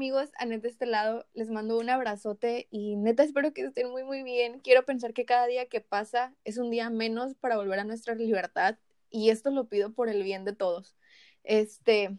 amigos? Anet de este lado, les mando un abrazote y neta espero que estén muy muy bien. Quiero pensar que cada día que pasa es un día menos para volver a nuestra libertad y esto lo pido por el bien de todos. Este,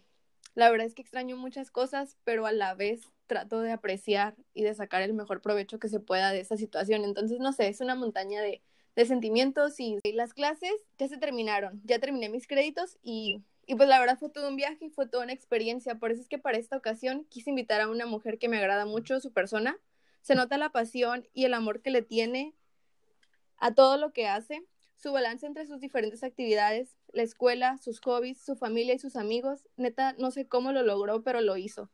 la verdad es que extraño muchas cosas, pero a la vez trato de apreciar y de sacar el mejor provecho que se pueda de esta situación. Entonces, no sé, es una montaña de sentimientos y las clases ya se terminaron, ya terminé mis créditos y y pues la verdad fue todo un viaje y fue toda una experiencia. Por eso es que para esta ocasión quise invitar a una mujer que me agrada mucho su persona. Se nota la pasión y el amor que le tiene a todo lo que hace, su balance entre sus diferentes actividades, la escuela, sus hobbies, su familia y sus amigos. Neta, no sé cómo lo logró, pero lo hizo.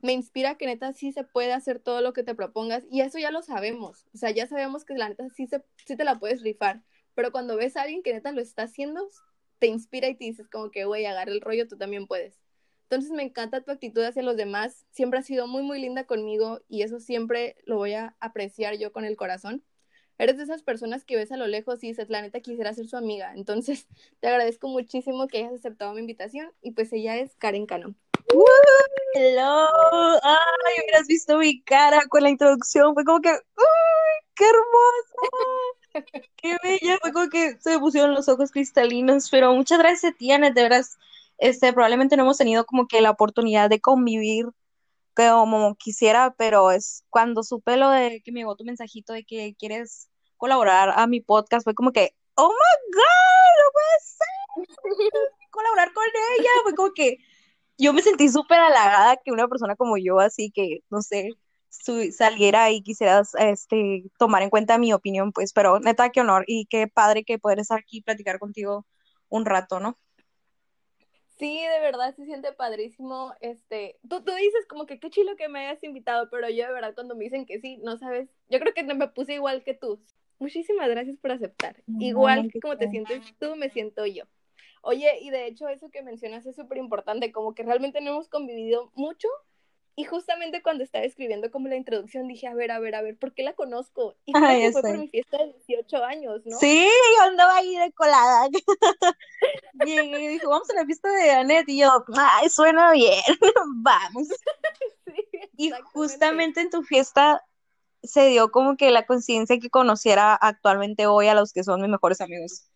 Me inspira que neta sí se puede hacer todo lo que te propongas y eso ya lo sabemos. O sea, ya sabemos que la neta sí, se, sí te la puedes rifar. Pero cuando ves a alguien que neta lo está haciendo, te inspira y te dices como que, güey, agarra el rollo, tú también puedes. Entonces me encanta tu actitud hacia los demás, siempre has sido muy, muy linda conmigo y eso siempre lo voy a apreciar yo con el corazón. Eres de esas personas que ves a lo lejos y dices, la neta quisiera ser su amiga. Entonces te agradezco muchísimo que hayas aceptado mi invitación y pues ella es Karen Cano. hello, ay, hubieras visto mi cara con la introducción, fue como que, uy, qué hermoso. Qué bella, fue como que se me pusieron los ojos cristalinos, pero muchas gracias a ti, de veras, este, probablemente no hemos tenido como que la oportunidad de convivir como quisiera, pero es cuando supe lo de que me llegó tu mensajito de que quieres colaborar a mi podcast, fue como que, oh my god, no puede ser, colaborar con ella, fue como que yo me sentí súper halagada que una persona como yo, así que, no sé, saliera y quisieras este, tomar en cuenta mi opinión, pues, pero neta, qué honor y qué padre que poder estar aquí y platicar contigo un rato, ¿no? Sí, de verdad se siente padrísimo. Este, tú, tú dices como que qué chilo que me hayas invitado, pero yo de verdad cuando me dicen que sí, no sabes, yo creo que me puse igual que tú. Muchísimas gracias por aceptar. igual que como te sientes tú, me siento yo. Oye, y de hecho eso que mencionas es súper importante, como que realmente no hemos convivido mucho, y justamente cuando estaba escribiendo como la introducción dije, a ver, a ver, a ver, ¿por qué la conozco? Y fue por mi fiesta de 18 años, ¿no? Sí, yo andaba ahí de colada. y dijo, vamos a la fiesta de Anet. Y yo, ay, suena bien, vamos. y justamente en tu fiesta se dio como que la conciencia que conociera actualmente hoy a los que son mis mejores amigos.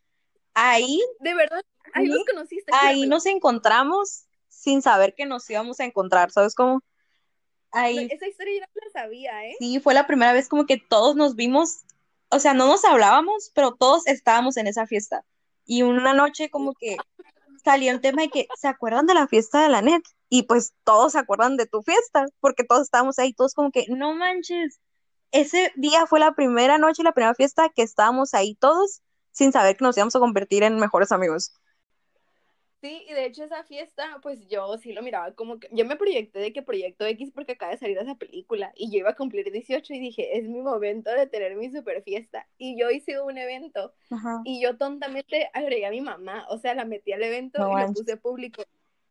Ahí. De verdad, ahí los conociste. Ahí nos encontramos sin saber que nos íbamos a encontrar, ¿sabes cómo? Esa historia yo no la sabía, ¿eh? Sí, fue la primera vez como que todos nos vimos, o sea, no nos hablábamos, pero todos estábamos en esa fiesta. Y una noche como que salió el tema de que se acuerdan de la fiesta de la net y pues todos se acuerdan de tu fiesta porque todos estábamos ahí, todos como que no manches. Ese día fue la primera noche, la primera fiesta que estábamos ahí todos sin saber que nos íbamos a convertir en mejores amigos. Sí, y de hecho esa fiesta, pues yo sí lo miraba como que, yo me proyecté de que Proyecto X porque acaba de salir esa película y yo iba a cumplir 18 y dije, es mi momento de tener mi super fiesta. Y yo hice un evento y yo tontamente agregué a mi mamá, o sea, la metí al evento y lo puse público.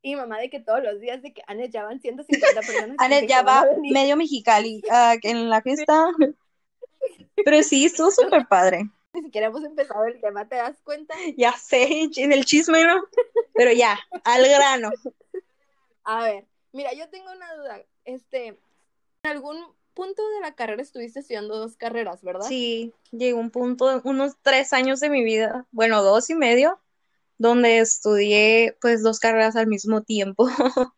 Y mamá de que todos los días de que Anet ya van 150 personas. Anet ya va medio Mexicali uh, en la fiesta. Pero sí, estuvo súper padre. Ni siquiera hemos empezado el tema, ¿te das cuenta? Ya sé, en el chisme, ¿no? Pero ya, al grano. A ver, mira, yo tengo una duda. Este, en algún punto de la carrera estuviste estudiando dos carreras, ¿verdad? Sí, llegó un punto, unos tres años de mi vida, bueno, dos y medio, donde estudié pues dos carreras al mismo tiempo.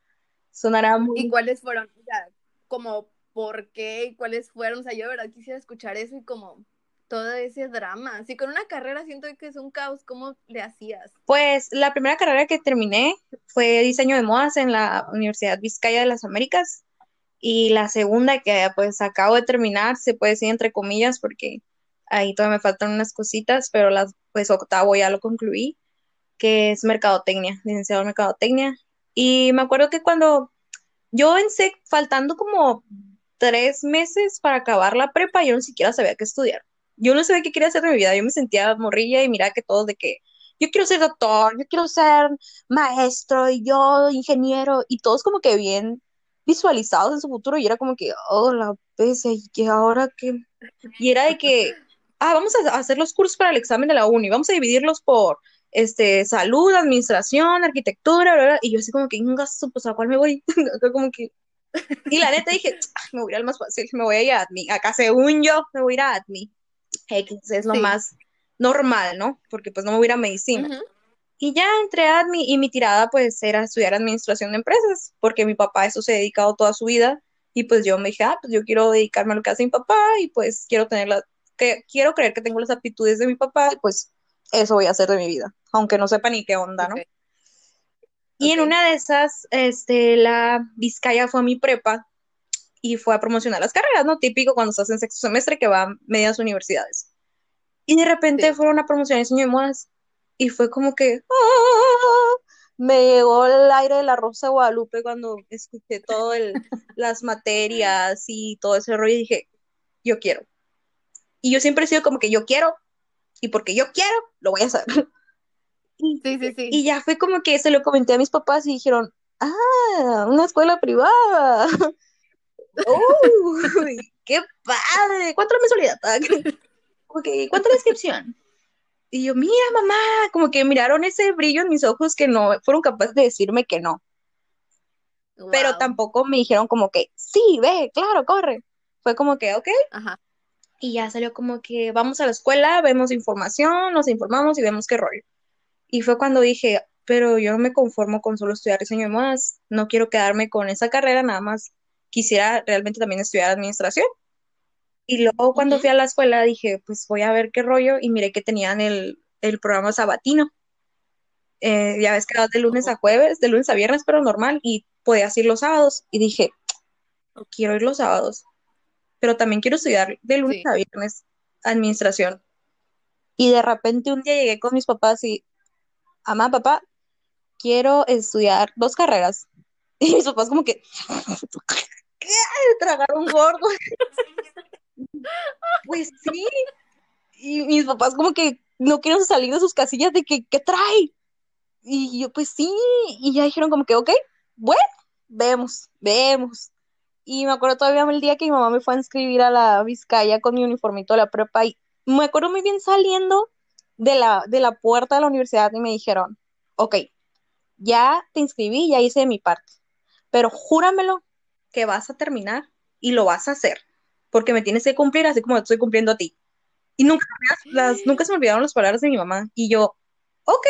Sonará muy... ¿Y cuáles fueron? O sea, como por qué y cuáles fueron. O sea, yo de verdad quisiera escuchar eso y como todo ese drama. Si con una carrera siento que es un caos, ¿cómo le hacías? Pues la primera carrera que terminé fue diseño de modas en la Universidad Vizcaya de las Américas y la segunda que pues acabo de terminar, se puede decir entre comillas porque ahí todavía me faltan unas cositas, pero las pues octavo ya lo concluí, que es mercadotecnia, licenciado en mercadotecnia. Y me acuerdo que cuando yo en SEC, faltando como tres meses para acabar la prepa, yo ni siquiera sabía qué estudiar yo no sabía qué quería hacer de mi vida, yo me sentía morrilla y mira que todos de que yo quiero ser doctor, yo quiero ser maestro y yo ingeniero y todos como que bien visualizados en su futuro y era como que, oh, la pese, y que ahora que... Y era de que, ah, vamos a hacer los cursos para el examen de la uni, vamos a dividirlos por este, salud, administración, arquitectura, y yo así como que, un gasto, pues a cuál me voy, como que Y la neta dije, me voy a ir al más fácil, me voy a ir a ADMI. Acá según yo, me voy a ir a ADMI. X es lo Sí. más normal, ¿no? Porque pues no me voy a ir a medicina. Y ya entré a ADMI y mi tirada pues era estudiar administración de empresas, porque mi papá a eso se ha dedicado toda su vida y pues yo me dije, ah, pues yo quiero dedicarme a lo que hace mi papá y pues quiero tener la, que quiero creer que tengo las aptitudes de mi papá y pues eso voy a hacer de mi vida, aunque no sepa ni qué onda, ¿no? Y en una de esas, este, la Vizcaya fue a mi prepa y fue a promocionar las carreras, ¿no? Típico cuando estás en sexto semestre que va a medias universidades. Y de repente Sí. fueron a promocionar diseño de modas y fue como que ¡ah! me llegó el aire de la Rosa de Guadalupe cuando escuché todo el, las materias y todo ese rollo y dije, yo quiero. Y yo siempre he sido como que yo quiero y porque yo quiero, lo voy a hacer. Sí, sí, sí. y ya fue como que se lo comenté a mis papás y dijeron, ah, una escuela privada. ¡Uy! ¡Qué padre! ¿Cuánto la mensualidad? Ok, ¿cuánto la inscripción? Y yo, mira, mamá, como que miraron ese brillo en mis ojos que no fueron capaces de decirme que no, pero tampoco me dijeron como que, sí, ve, claro, corre. Fue como que, ok, Ajá. y ya salió como que vamos a la escuela, vemos información, nos informamos y vemos qué rollo. Y fue cuando dije, pero yo no me conformo con solo estudiar diseño de modas, no quiero quedarme con esa carrera, nada más quisiera realmente también estudiar administración. Y luego cuando fui a la escuela dije, pues voy a ver qué rollo y miré que tenían el, el programa sabatino. Eh, ya ves que vas de lunes a jueves, de lunes a viernes, pero normal, y podías ir los sábados. Y dije, quiero ir los sábados, pero también quiero estudiar de lunes Sí. a viernes administración. Y de repente un día llegué con mis papás y, mamá, papá, quiero estudiar dos carreras. Y mis papás como que, ¿qué? Tragaron gordo. Pues sí. Y mis papás como que no quieren salir de sus casillas de que, ¿qué trae? Y yo, pues sí. Y ya dijeron como que, ok, bueno, vemos, vemos. Y me acuerdo todavía el día que mi mamá me fue a inscribir a la Vizcaya con mi uniformito de la prepa y me acuerdo muy bien saliendo de la, de la puerta de la universidad y me dijeron, ok, ya te inscribí, ya hice mi parte, pero júramelo que vas a terminar y lo vas a hacer, porque me tienes que cumplir así como te estoy cumpliendo a ti. Y nunca, las, nunca se me olvidaron las palabras de mi mamá. Y yo, ok.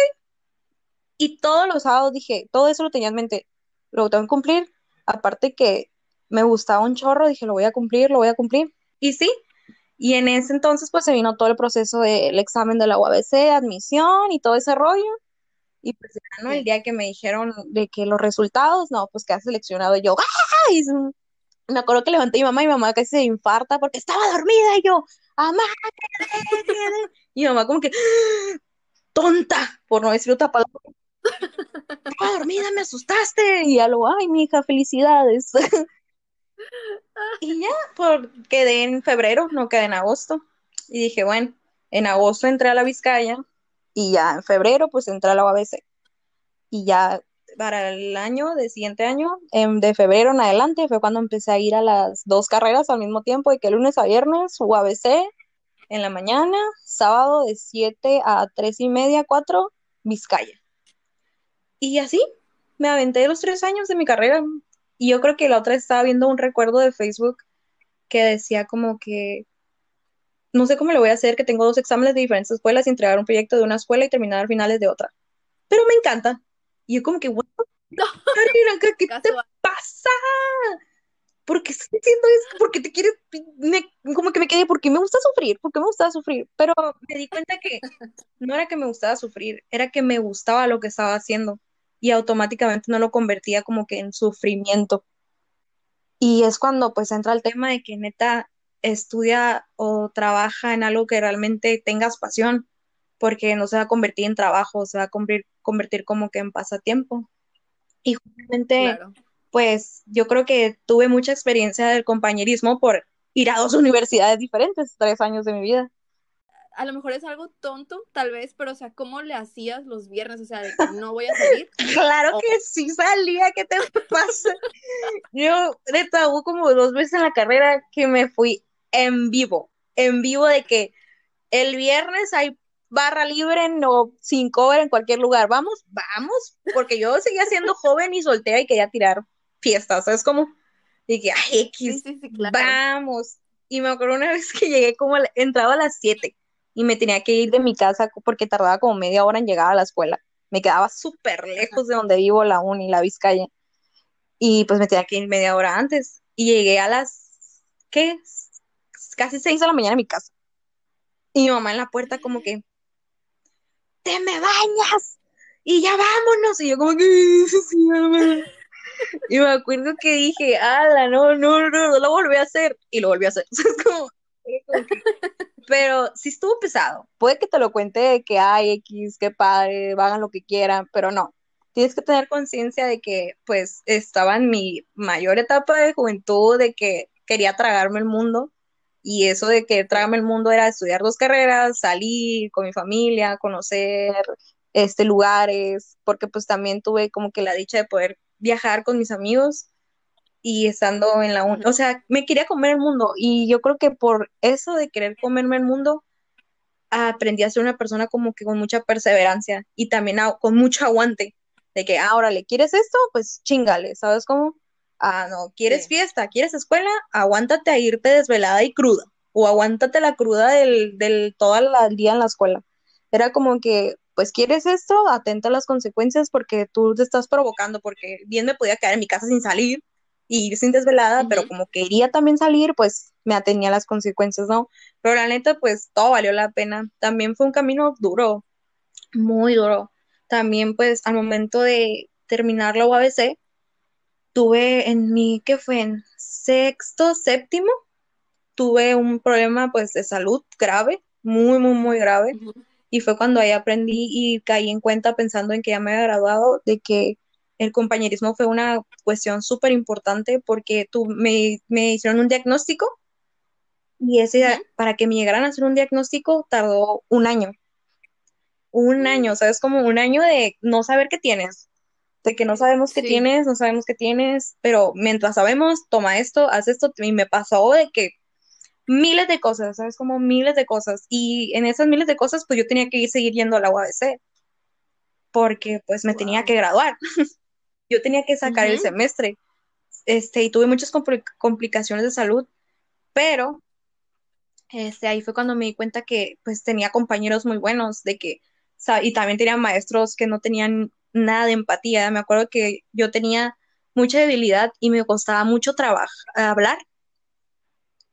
Y todos los sábados dije, todo eso lo tenía en mente, lo tengo que cumplir. Aparte que me gustaba un chorro, dije, lo voy a cumplir, lo voy a cumplir. Y sí. Y en ese entonces, pues se vino todo el proceso del examen de la UABC, admisión y todo ese rollo. Y pues ¿no? El día que me dijeron de que los resultados, no, pues quedas seleccionado. Y yo, ¡ay! Me acuerdo que levanté a mi mamá y mamá casi se infarta porque estaba dormida. Y yo, mamá. Y mamá como que, tonta, por no decir otra dormida, me asustaste. Y ya lo, ay, mi hija, felicidades. Y ya, por, quedé en febrero, no quedé en agosto. Y dije, bueno, en agosto entré a la Vizcaya y ya en febrero pues entré a la UABC. Y ya para el año, de siguiente año, em, de febrero en adelante, fue cuando empecé a ir a las dos carreras al mismo tiempo, de que lunes a viernes, UABC en la mañana, sábado de 7 a 3 y media, 4, Vizcaya. Y así me aventé los tres años de mi carrera. Y yo creo que la otra estaba viendo un recuerdo de Facebook que decía como que no sé cómo lo voy a hacer, que tengo dos exámenes de diferentes escuelas y entregar un proyecto de una escuela y terminar finales de otra. Pero me encanta. Y yo como que, bueno, ¿qué te pasa? ¿Por qué estás diciendo eso? ¿Por qué te quieres? me- como que me quedé, porque me gusta sufrir, porque me gusta sufrir. Pero me di cuenta que no era que me gustaba sufrir, era que me gustaba lo que estaba haciendo y automáticamente no lo convertía como que en sufrimiento. Y es cuando pues entra el tema de que neta estudia o trabaja en algo que realmente tengas pasión, porque no se va a convertir en trabajo, se va a convertir, convertir como que en pasatiempo. Y justamente Claro. pues yo creo que tuve mucha experiencia del compañerismo por ir a dos universidades diferentes, tres años de mi vida. A lo mejor es algo tonto, tal vez, pero o sea, ¿cómo le hacías los viernes? O sea, de que no voy a salir. Claro que sí salía, ¿qué te pasa? Yo, neta, hubo como dos veces en la carrera que me fui en vivo, en vivo de que el viernes hay barra libre o sin cover en cualquier lugar. Vamos, vamos, porque yo seguía siendo joven y soltera y quería tirar fiestas, ¿sabes cómo? Y que, ay, X, vamos. Y me acuerdo una vez que llegué como, entraba a las 7 y me tenía que ir de mi casa porque tardaba como media hora en llegar a la escuela. Me quedaba súper lejos de donde vivo, la uni, la Vizcaya. Y pues me tenía que ir media hora antes. Y llegué a las, ¿qué? Casi 6 de la mañana a mi casa. Y mi mamá en la puerta como que, te me bañas y ya vámonos. Y yo como que, y me acuerdo que dije, ala, no, no, no, no lo volví a hacer. Y lo volví a hacer. como, pero sí estuvo pesado. Puede que te lo cuente de que hay X, qué padre, hagan lo que quieran, pero no. Tienes que tener conciencia de que, pues, estaba en mi mayor etapa de juventud, de que quería tragarme el mundo. Y eso de que tragarme el mundo era estudiar dos carreras, salir con mi familia, conocer este, lugares, porque pues también tuve como que la dicha de poder viajar con mis amigos y estando en la o sea, me quería comer el mundo y yo creo que por eso de querer comerme el mundo aprendí a ser una persona como que con mucha perseverancia y también con mucho aguante de que ahora le quieres esto, pues chingale, ¿sabes cómo? Ah, no, quieres fiesta, quieres escuela, aguántate a irte desvelada y cruda o aguántate la cruda del, del todo el día en la escuela. Era como que, pues quieres esto, atenta a las consecuencias porque tú te estás provocando, porque bien me podía quedar en mi casa sin salir, y ir sin desvelada, pero como quería también salir, pues me atenía a las consecuencias, ¿no? Pero la neta, pues todo valió la pena. También fue un camino duro, muy duro. También, pues, al momento de terminar la UABC, tuve en mi, ¿qué fue? En sexto, séptimo, tuve un problema, pues, de salud grave, muy, muy, muy grave. Y fue cuando ahí aprendí y caí en cuenta pensando en que ya me había graduado, de que el compañerismo fue una cuestión súper importante porque tú, me, hicieron un diagnóstico y ese, para que me llegaran a hacer un diagnóstico tardó un año. Un año, ¿sabes? Como un año de no saber qué tienes, de que no sabemos qué tienes, no sabemos qué tienes, pero mientras sabemos, toma esto, haz esto, y me pasó de que miles de cosas, ¿sabes? Como miles de cosas. Y en esas miles de cosas, pues yo tenía que ir seguir yendo a la UABC, porque pues me tenía que graduar. yo tenía que sacar el semestre, este, y tuve muchas complicaciones de salud, pero este, ahí fue cuando me di cuenta que pues tenía compañeros muy buenos, de que, y también tenía maestros que no tenían nada de empatía. Me acuerdo que yo tenía mucha debilidad y me costaba mucho trabajo hablar.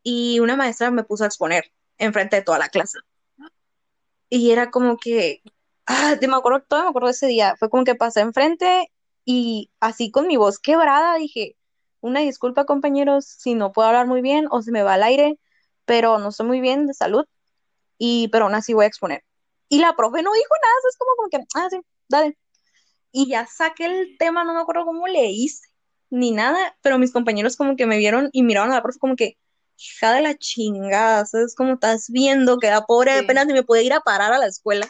Y una maestra me puso a exponer enfrente de toda la clase. Y era como que, ah, me acuerdo, todo me acuerdo de ese día. Fue como que pasé enfrente y así con mi voz quebrada dije, una disculpa compañeros si no puedo hablar muy bien o se me va al aire, pero no estoy muy bien de salud, y pero aún así voy a exponer. Y la profe no dijo nada, es como, como que, ah, sí, dale. Y ya saqué el tema, no me acuerdo cómo le hice, ni nada, pero mis compañeros como que me vieron y miraron a la profe como que, hija de la chingada, ¿sabes? Como estás viendo que la pobre apenas ni me puede ir a parar a la escuela.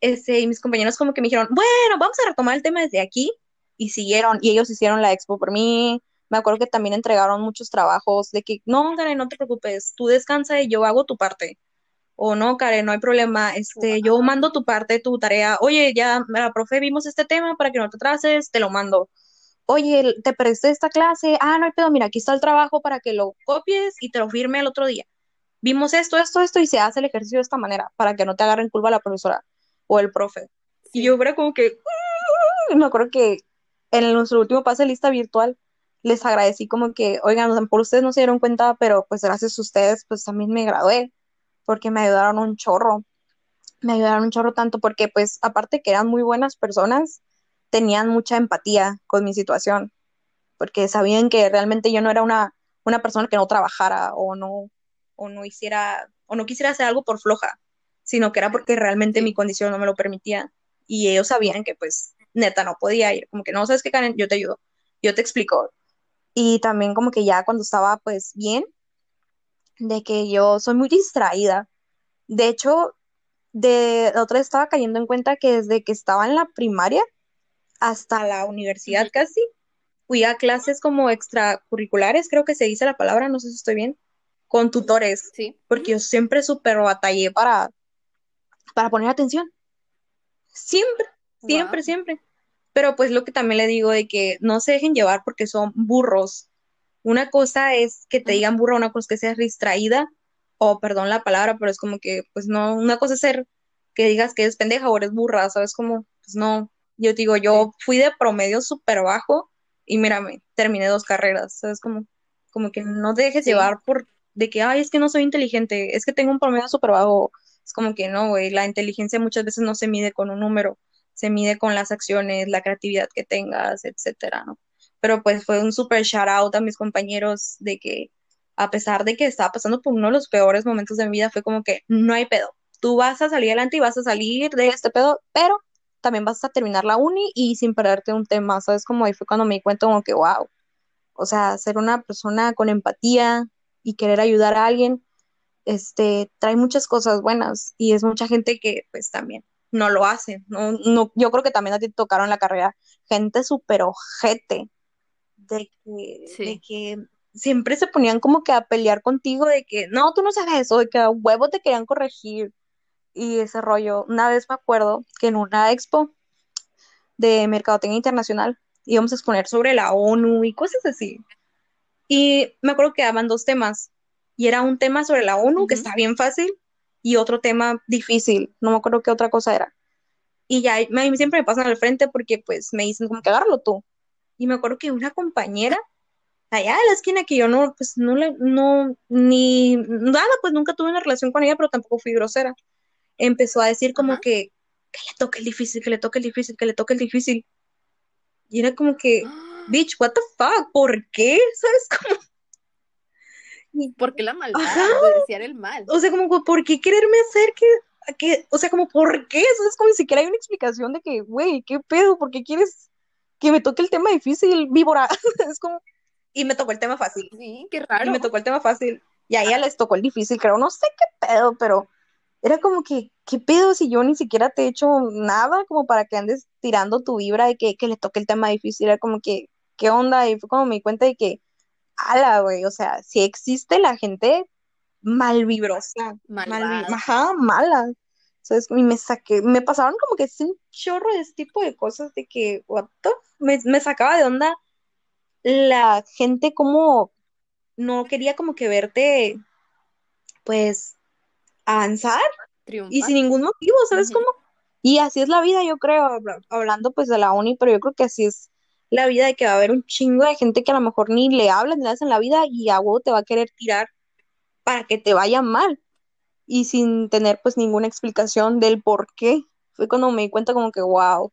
Este, y mis compañeros como que me dijeron, bueno, vamos a retomar el tema desde aquí, y siguieron, y ellos hicieron la expo por mí, me acuerdo que también entregaron muchos trabajos de que, no, Karen, no te preocupes, tú descansa y yo hago tu parte, o no, Karen, no hay problema, este, yo mando tu parte, tu tarea, oye, ya, la profe, vimos este tema para que no te atrases, te lo mando. Oye, te presté esta clase, ah, no hay pedo, mira, aquí está el trabajo para que lo copies y te lo firme el otro día. Vimos esto, esto, esto, y se hace el ejercicio de esta manera, para que no te agarren culpa la profesora o el profe. Y yo era como que, uh", me acuerdo que en nuestro último pase de lista virtual, les agradecí como que, oigan, por ustedes no se dieron cuenta, pero pues gracias a ustedes, pues también me gradué, porque me ayudaron un chorro. Me ayudaron un chorro tanto porque, pues, aparte que eran muy buenas personas, tenían mucha empatía con mi situación, porque sabían que realmente yo no era una, una persona que no trabajara o no, o no hiciera, o no quisiera hacer algo por floja, sino que era porque realmente mi condición no me lo permitía. Y ellos sabían que pues neta no podía ir, como que no, sabes qué, Karen, yo te ayudo, yo te explico. Y también como que ya cuando estaba pues bien, de que yo soy muy distraída. De hecho, de la otra vez estaba cayendo en cuenta que desde que estaba en la primaria hasta la universidad casi, fui a clases como extracurriculares, creo que se dice la palabra, no sé si estoy bien, con tutores, sí. porque yo siempre súper batallé para para poner atención. Siempre, siempre, siempre. Pero pues lo que también le digo de que no se dejen llevar porque son burros. Una cosa es que te digan burra, una cosa es que seas distraída, o perdón la palabra, pero es como que, pues no, una cosa es ser que digas que eres pendeja o eres burra, ¿sabes? Como, pues no, yo digo, yo fui de promedio súper bajo y mírame, terminé dos carreras, ¿sabes? Como, como que no te dejes llevar por de que, ay, es que no soy inteligente, es que tengo un promedio súper bajo. Es como que no, güey, la inteligencia muchas veces no se mide con un número, se mide con las acciones, la creatividad que tengas, etcétera, ¿no? Pero pues fue un súper shout out a mis compañeros de que, a pesar de que estaba pasando por uno de los peores momentos de mi vida, fue como que no hay pedo. Tú vas a salir adelante y vas a salir de este pedo, pero también vas a terminar la uni y sin perderte un tema, ¿sabes? Como ahí fue cuando me di cuenta como que, wow, o sea, ser una persona con empatía y querer ayudar a alguien, este, trae muchas cosas buenas y es mucha gente que pues también no lo hace, no, no, yo creo que también a ti te tocaron la carrera gente súper ojete, de que, de que siempre se ponían como que a pelear contigo, de que no, tú no sabes eso, de que a huevo te querían corregir y ese rollo. Una vez me acuerdo que en una expo de Mercadotecnia Internacional íbamos a exponer sobre la ONU y cosas así. Y me acuerdo que daban dos temas. Y era un tema sobre la ONU, que está bien fácil, y otro tema difícil. No me acuerdo qué otra cosa era. Y ya, me, siempre me pasan al frente porque pues me dicen como que agárralo tú. Y me acuerdo que una compañera, allá en la esquina que yo no, pues no le, no, ni nada, pues nunca tuve una relación con ella, pero tampoco fui grosera. Empezó a decir como que, que le toque el difícil, que le toque el difícil, que le toque el difícil. Y era como que, bitch, what the fuck, ¿por qué? ¿Sabes cómo? ¿Por qué la maldad de desear el mal? O sea, como, ¿por qué quererme hacer que, que, o sea, como, ¿por qué? Eso es como ni siquiera hay una explicación de que, güey, ¿qué pedo? ¿Por qué quieres que me toque el tema difícil, víbora? es como, y me tocó el tema fácil. Sí, qué raro. Y me tocó el tema fácil. Y a ella les tocó el difícil, creo, no sé qué pedo, pero era como que, ¿qué pedo si yo ni siquiera te he hecho nada como para que andes tirando tu vibra de que, que le toque el tema difícil? Era como que, ¿qué onda? Y fue como me di cuenta de que, ala, güey, o sea, si existe la gente malvibrosa, mal, ajá, mala. Entonces, y me saqué, me pasaron como que un chorro de ese tipo de cosas de que, what the, me, me sacaba de onda la gente como no quería como que verte, pues, avanzar y sin ningún motivo, ¿sabes cómo? Y así es la vida, yo creo, hablando pues de la uni, pero yo creo que así es la vida de que va a haber un chingo de gente que a lo mejor ni le hablas ni le hacen la vida y a vos te va a querer tirar para que te vaya mal y sin tener pues ninguna explicación del por qué. Fue cuando me di cuenta como que wow,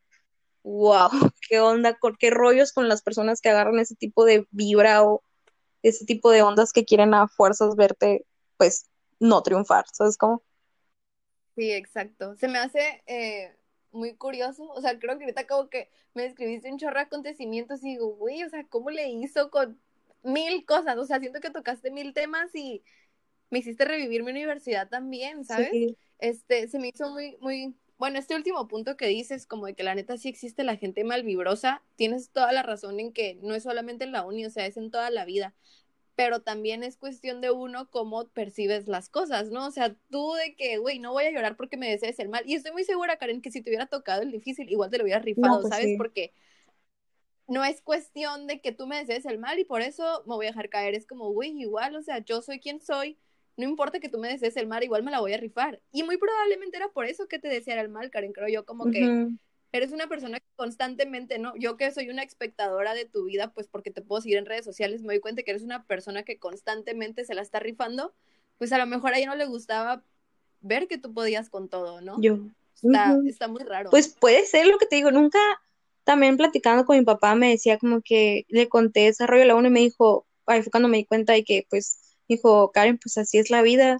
wow, qué onda, qué rollos con las personas que agarran ese tipo de vibra o ese tipo de ondas que quieren a fuerzas verte pues no triunfar, ¿sabes cómo? Sí, exacto. Se me hace eh, muy curioso, o sea, creo que ahorita como que me describiste un chorro de acontecimientos y digo, güey, o sea, ¿cómo le hizo con mil cosas? O sea, siento que tocaste mil temas y me hiciste revivir mi universidad también, ¿sabes? Este, se me hizo muy, muy, bueno, este último punto que dices, como de que la neta sí existe la gente malvibrosa, tienes toda la razón en que no es solamente en la uni, o sea, es en toda la vida pero también es cuestión de uno cómo percibes las cosas, ¿no? O sea, tú de que, güey, no voy a llorar porque me desees el mal. Y estoy muy segura, Karen, que si te hubiera tocado el difícil, igual te lo hubieras rifado, pues ¿sabes? Porque no es cuestión de que tú me desees el mal y por eso me voy a dejar caer. Es como, güey, igual, o sea, yo soy quien soy. No importa que tú me desees el mal, igual me la voy a rifar. Y muy probablemente era por eso que te deseara el mal, Karen, creo yo, como que eres una persona que constantemente, ¿no? Yo que soy una espectadora de tu vida, pues porque te puedo seguir en redes sociales, me doy cuenta que eres una persona que constantemente se la está rifando, pues a lo mejor a ella no le gustaba ver que tú podías con todo, ¿no? Yo. Está, está muy raro. Pues puede ser lo que te digo, nunca, también platicando con mi papá me decía como que le conté ese rollo a la uno y me dijo, ay, fue cuando me di cuenta de que pues, dijo, Karen, pues así es la vida,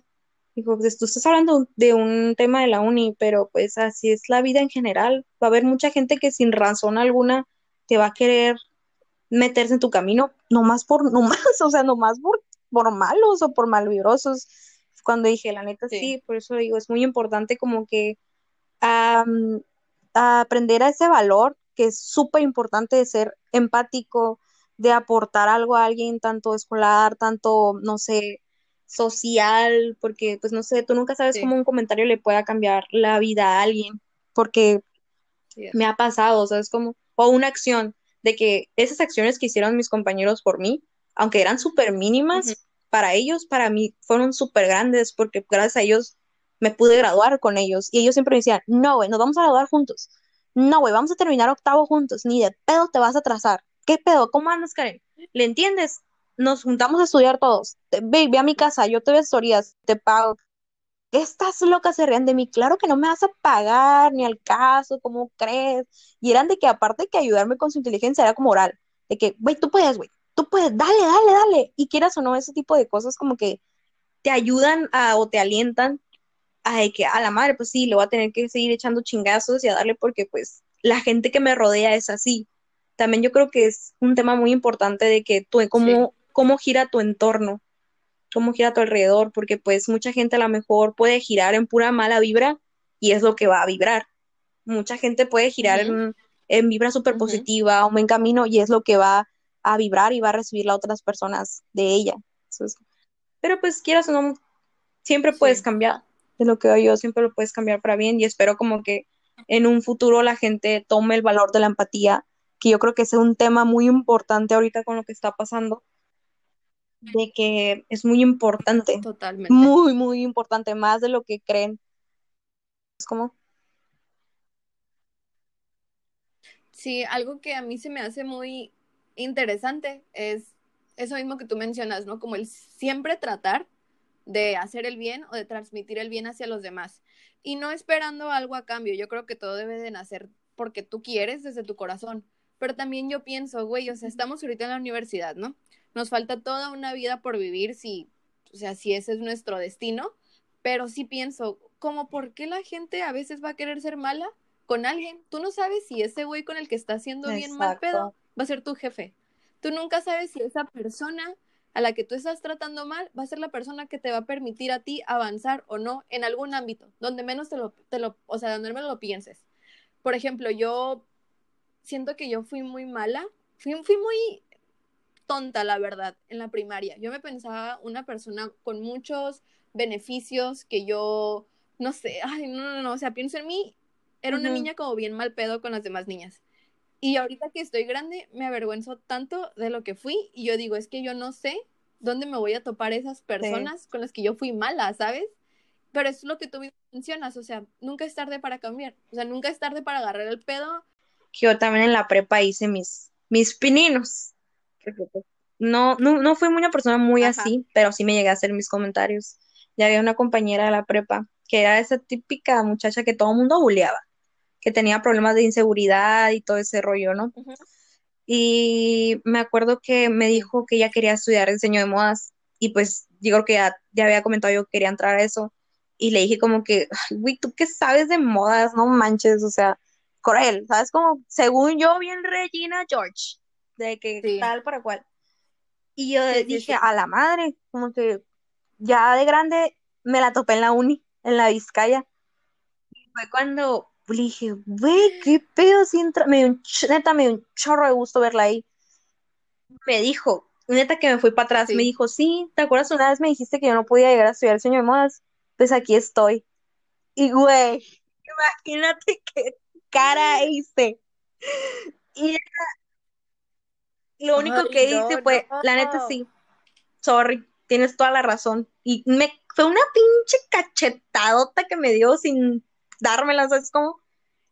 Dijo, pues tú estás hablando de un tema de la uni, pero pues así es la vida en general. Va a haber mucha gente que sin razón alguna te va a querer meterse en tu camino, nomás por, nomás, o sea, nomás por, por malos o por malvibrosos. Cuando dije, la neta, sí. por eso digo, es muy importante como que aprender a ese valor que es súper importante de ser empático, de aportar algo a alguien, tanto escolar, tanto, no sé, social, porque pues no sé, tú nunca sabes cómo un comentario le pueda cambiar la vida a alguien, porque me ha pasado, ¿sabes? Como, o una acción, de que esas acciones que hicieron mis compañeros por mí, aunque eran súper mínimas para ellos, para mí fueron súper grandes porque gracias a ellos me pude graduar con ellos. Y ellos siempre me decían, no, güey, nos vamos a graduar juntos. No, güey, vamos a terminar octavo juntos. Ni de pedo te vas a atrasar. ¿Qué pedo? ¿Cómo andas, Karen? ¿Le entiendes? Nos juntamos a estudiar todos. Ve, ve a mi casa, yo te asesorías, te pago. ¿Qué estás loca? Se rían de mí. Claro que no me vas a pagar, ni al caso, ¿cómo crees? Y eran de que aparte que ayudarme con su inteligencia era como oral. De que, güey, tú puedes, güey, tú puedes, dale, dale, dale. Y quieras o no, ese tipo de cosas como que te ayudan o te alientan a que a la madre, pues sí, le voy a tener que seguir echando chingazos y a darle porque pues la gente que me rodea es así. También yo creo que es un tema muy importante de que tú, cómo, cómo gira tu entorno, cómo gira tu alrededor, porque pues mucha gente a lo mejor puede girar en pura mala vibra y es lo que va a vibrar. Mucha gente puede girar en, en, vibra súper positiva, un buen camino y es lo que va a vibrar y va a recibir las otras personas de ella. pero pues quieras o no, siempre puedes cambiar de lo que yo, siempre lo puedes cambiar para bien y espero como que en un futuro la gente tome el valor de la empatía, que yo creo que es un tema muy importante ahorita con lo que está pasando, de que es muy importante. Totalmente. Muy, muy importante, más de lo que creen. Es como... Sí, algo que a mí se me hace muy interesante es eso mismo que tú mencionas, ¿no? Como el siempre tratar de hacer el bien o de transmitir el bien hacia los demás. Y no esperando algo a cambio. Yo creo que todo debe de nacer porque tú quieres desde tu corazón. Pero también yo pienso, güey, o sea, estamos ahorita en la universidad, ¿no? Nos falta toda una vida por vivir si, o sea, si ese es nuestro destino. Pero sí pienso, como por qué la gente a veces va a querer ser mala con alguien. Tú no sabes si ese güey con el que está haciendo bien mal pedo va a ser tu jefe. Tú nunca sabes si esa persona a la que tú estás tratando mal va a ser la persona que te va a permitir a ti avanzar o no en algún ámbito, donde menos te lo, te lo o sea, donde menos lo pienses. Por ejemplo, yo siento que yo fui muy mala, fui, fui muy tonta, la verdad, en la primaria. Yo me pensaba una persona con muchos beneficios que yo, no sé, ay, no, no, no, o sea, pienso en mí, era una niña como bien mal pedo con las demás niñas. Y ahorita que estoy grande, me avergüenzo tanto de lo que fui y yo digo, es que yo no sé dónde me voy a topar esas personas con las que yo fui mala, ¿sabes? Pero es lo que tú mencionas, o sea, nunca es tarde para cambiar, o sea, nunca es tarde para agarrar el pedo. Yo también en la prepa hice mis, mis pininos. No, no, no fui una persona muy así, pero sí me llegué a hacer mis comentarios. Ya había una compañera de la prepa que era esa típica muchacha que todo el mundo buleaba que tenía problemas de inseguridad y todo ese rollo, ¿no? Y me acuerdo que me dijo que ella quería estudiar diseño de modas y pues creo que ya, ya había comentado yo que quería entrar a eso y le dije como que, güey, ¿tú qué sabes de modas? No manches, o sea, Corel, ¿sabes? Como, según yo, bien Regina George, de que tal para cual. Y yo dije, a la madre, como que ya de grande me la topé en la uni, en la Vizcaya. Y fue cuando le dije, güey, qué pedo, si entra, me dio un, neta, me dio un chorro de gusto verla ahí. Me dijo, neta que me fui para atrás, me dijo, sí, ¿te acuerdas una vez me dijiste que yo no podía llegar a estudiar el sueño de modas? Pues aquí estoy. Y güey, imagínate qué cara hice. Y lo único que hice fue, la neta sí, sorry, tienes toda la razón. Y me fue una pinche cachetadota que me dio sin dármelas, ¿sabes cómo?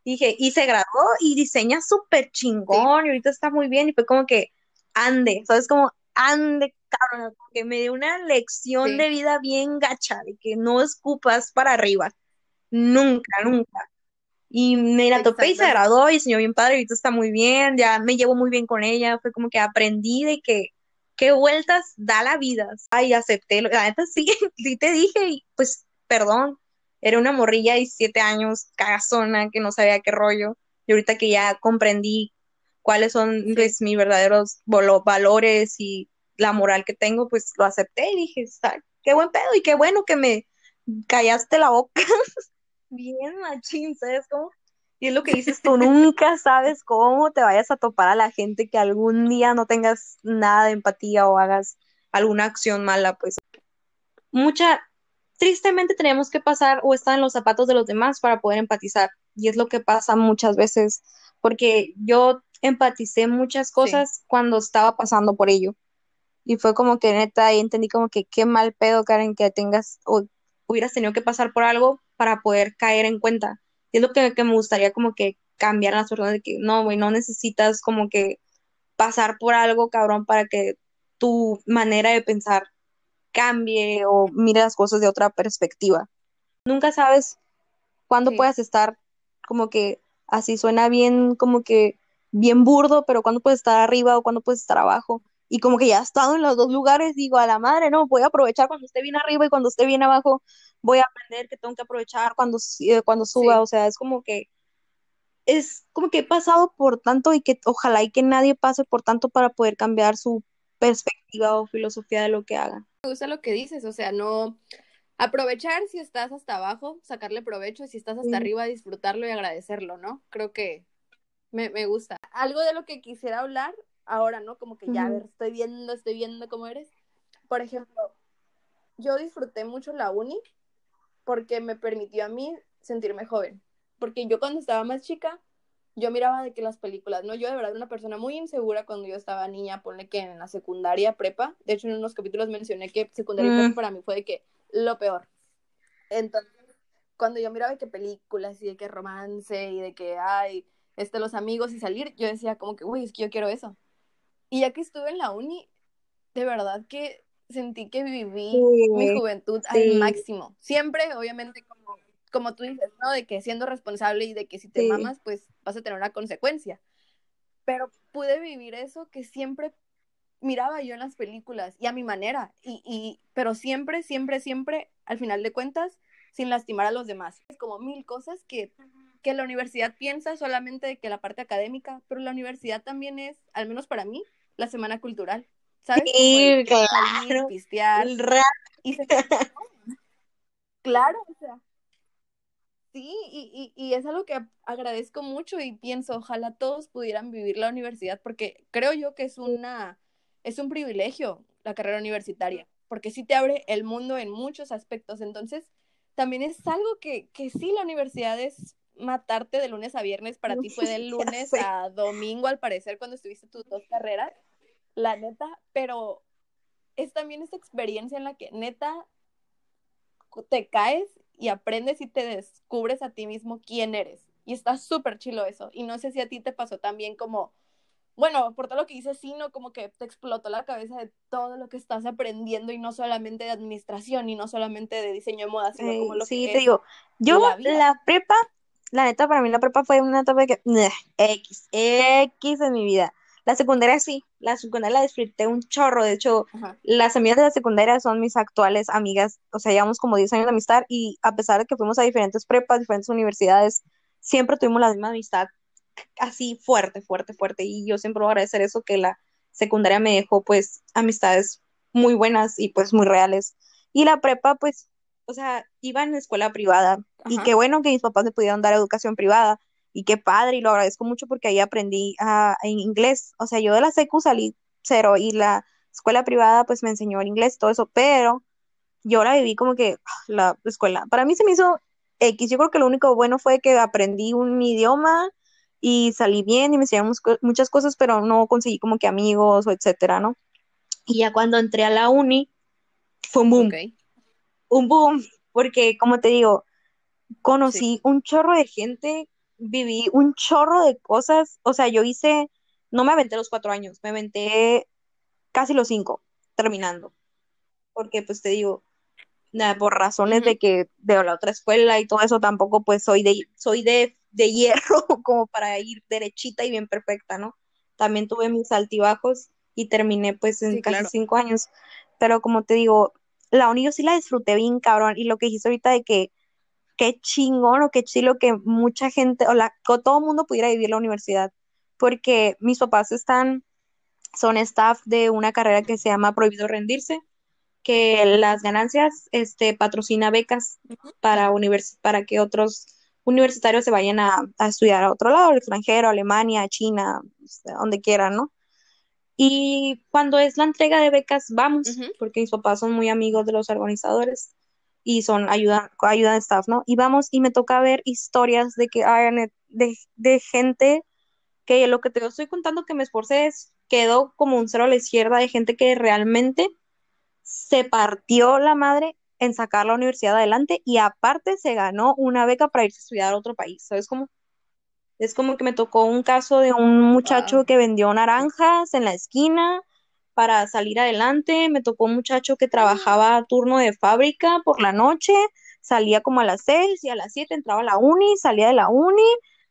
Dije, y se graduó y diseña súper chingón y ahorita está muy bien y fue como que ande, ¿sabes? Como ande, cabrón, que me dio una lección de vida bien gacha, de que no escupas para arriba, nunca, nunca. Y me la topé y se graduó y diseñó bien padre, y ahorita está muy bien, ya me llevo muy bien con ella, fue como que aprendí de que qué vueltas da la vida. Ay, acepté, la neta sí, sí te dije y pues perdón, era una morrilla de 17 años, cagazona, que no sabía qué rollo. Y ahorita que ya comprendí cuáles son pues, mis verdaderos valores y la moral que tengo, pues lo acepté y dije, qué buen pedo y qué bueno que me callaste la boca. Bien machín, ¿sabes cómo? Y es lo que dices tú, nunca sabes cómo te vayas a topar a la gente que algún día no tengas nada de empatía o hagas alguna acción mala, pues. Mucha, tristemente tenemos que pasar o estar en los zapatos de los demás para poder empatizar. Y es lo que pasa muchas veces, porque yo empaticé muchas cosas cuando estaba pasando por ello. Y fue como que neta, ahí entendí como que qué mal pedo, Karen, que tengas o hubieras tenido que pasar por algo para poder caer en cuenta. Y es lo que, que me gustaría como que cambiar las personas de que no, güey, no necesitas como que pasar por algo, cabrón, para que tu manera de pensar cambie o mire las cosas de otra perspectiva. Nunca sabes cuándo Sí. puedas estar como que así suena bien, como que bien burdo, pero cuándo puedes estar arriba o cuándo puedes estar abajo. Y como que ya he estado en los dos lugares, digo, a la madre, no, voy a aprovechar cuando esté bien arriba y cuando esté bien abajo, voy a aprender que tengo que aprovechar cuando, eh, cuando suba, Sí. o sea, es como que es como que he pasado por tanto y que ojalá y que nadie pase por tanto para poder cambiar su perspectiva o filosofía de lo que haga. Me gusta lo que dices, o sea, no aprovechar si estás hasta abajo, sacarle provecho, y si estás hasta Sí. arriba, disfrutarlo y agradecerlo, ¿no? Creo que me, me gusta. Algo de lo que quisiera hablar ahora, ¿no? Como que ya, a Ujú. ver, estoy viendo, estoy viendo cómo eres. Por ejemplo, yo disfruté mucho la uni porque me permitió a mí sentirme joven. Porque yo cuando estaba más chica, yo miraba de que las películas, ¿no? Yo de verdad era una persona muy insegura cuando yo estaba niña, ponle que en la secundaria, prepa. De hecho, en unos capítulos mencioné que secundaria Mm. prepa para mí fue de que lo peor. Entonces, cuando yo miraba de que películas y de que romance y de que, ay, este, los amigos y salir, yo decía como que, uy, es que yo quiero eso. Y ya que estuve en la uni, de verdad que sentí que viví mi Sí, juventud al sí, máximo. Siempre, obviamente, como, como tú dices, ¿no? De que siendo responsable y de que si te sí. mamas, pues vas a tener una consecuencia. Pero pude vivir eso que siempre miraba yo en las películas y a mi manera. Y, y, pero siempre, siempre, siempre, al final de cuentas, sin lastimar a los demás. Es como mil cosas que, que la universidad piensa solamente de que la parte académica, pero la universidad también es, al menos para mí, la semana cultural. ¿Sabes? Sí, salir, claro. pistear. El rap. Y se... Claro, o sea. Sí, y, y, y, es algo que agradezco mucho y pienso, ojalá todos pudieran vivir la universidad, porque creo yo que es una, es un privilegio la carrera universitaria, porque sí te abre el mundo en muchos aspectos. Entonces, también es algo que, que sí, la universidad es matarte de lunes a viernes, para ti fue de lunes a domingo, al parecer, cuando estuviste tus dos carreras, la neta, pero es también esta experiencia en la que neta te caes y aprendes y te descubres a ti mismo quién eres. Y está súper chilo eso. Y no sé si a ti te pasó también como, bueno, por todo lo que dices, sí, ¿no? Como que te explotó la cabeza de todo lo que estás aprendiendo y no solamente de administración y no solamente de diseño de moda, sino como lo sí, que te es digo, yo la prepa, la neta, para mí la prepa fue una etapa de que, bleh, X, X en mi vida. La secundaria sí, la secundaria la disfruté un chorro, de hecho, Ajá. las amigas de la secundaria son mis actuales amigas, o sea, llevamos como 10 años de amistad y a pesar de que fuimos a diferentes prepas, diferentes universidades, siempre tuvimos la misma amistad, así fuerte, fuerte, fuerte, y yo siempre voy a agradecer eso, que la secundaria me dejó pues amistades muy buenas y pues muy reales. Y la prepa pues, o sea, iba en escuela privada Ajá. y qué bueno que mis papás me pudieron dar educación privada y qué padre y lo agradezco mucho porque ahí aprendí a, en inglés. O sea, yo de la secu salí cero y la escuela privada pues me enseñó el inglés y todo eso, pero yo la viví como que ah, la escuela. Para mí se me hizo X. Yo creo que lo único bueno fue que aprendí un idioma y salí bien y me enseñaron muchas cosas, pero no conseguí como que amigos o etcétera, ¿no? Y ya cuando entré a la uni, fue un boom. Okay. Un boom, porque como te digo, conocí sí. un chorro de gente, viví un chorro de cosas, o sea, yo hice, no me aventé los cuatro años, me aventé casi los cinco, terminando, porque pues te digo, nada, por razones uh -huh. de que de la otra escuela y todo eso, tampoco pues soy de, soy de, de hierro como para ir derechita y bien perfecta, ¿no? También tuve mis altibajos y terminé pues en sí, casi claro. cinco años, pero como te digo, la yo sí la disfruté bien cabrón y lo que dijiste ahorita de que qué chingón o qué chilo que mucha gente o la, que todo el mundo pudiera vivir la universidad, porque mis papás están, son staff de una carrera que se llama Prohibido Rendirse, que las ganancias este, patrocina becas uh -huh. para, univers para que otros universitarios se vayan a, a, estudiar a otro lado, al extranjero, Alemania, China, donde quieran, ¿no? Y cuando es la entrega de becas, vamos, uh -huh. porque mis papás son muy amigos de los organizadores y son ayuda, ayuda de staff, ¿no? Y vamos, y me toca ver historias de que hay de, de gente que lo que te estoy contando que me esforcé es quedó como un cero a la izquierda de gente que realmente se partió la madre en sacar la universidad adelante y aparte se ganó una beca para irse a estudiar a otro país, ¿sabes cómo? Es como que me tocó un caso de un muchacho Wow. que vendió naranjas en la esquina para salir adelante, me tocó un muchacho que trabajaba turno de fábrica por la noche, salía como a las seis y a las siete entraba a la uni, salía de la uni,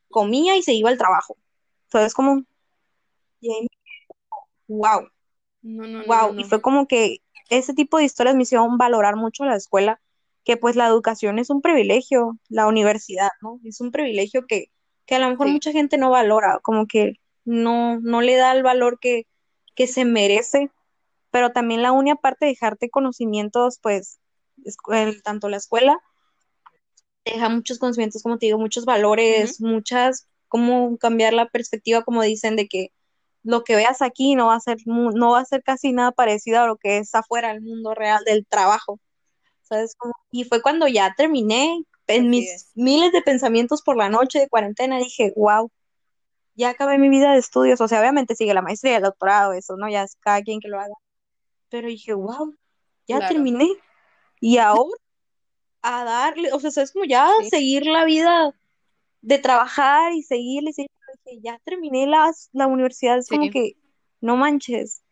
comía y se iba al trabajo. ¿Sabes cómo? Wow. No, no, Wow, y fue como que ese tipo de historias me hicieron valorar mucho la escuela, que pues la educación es un privilegio, la universidad, ¿no? Es un privilegio que, que a lo mejor Sí. mucha gente no valora, como que no, no le da el valor que, que se merece, pero también la uni, aparte de dejarte conocimientos, pues, el- tanto la escuela, deja muchos conocimientos, como te digo, muchos valores, muchas, cómo cambiar la perspectiva, como dicen, de que lo que veas aquí no va a ser, no va a ser casi nada parecido a lo que es afuera, el mundo real del trabajo, ¿sabes? Como- y fue cuando ya terminé, en mis es. miles de pensamientos por la noche de cuarentena, dije, wow, ya acabé mi vida de estudios, o sea, obviamente sigue la maestría, el doctorado, eso, ¿no? Ya es cada quien que lo haga, pero dije, wow, ya Claro. terminé, y ahora a darle, o sea, es como ya Sí. seguir la vida de trabajar y seguirle, seguirle, dije, ya terminé las, la universidad, es como Sí. que, no manches,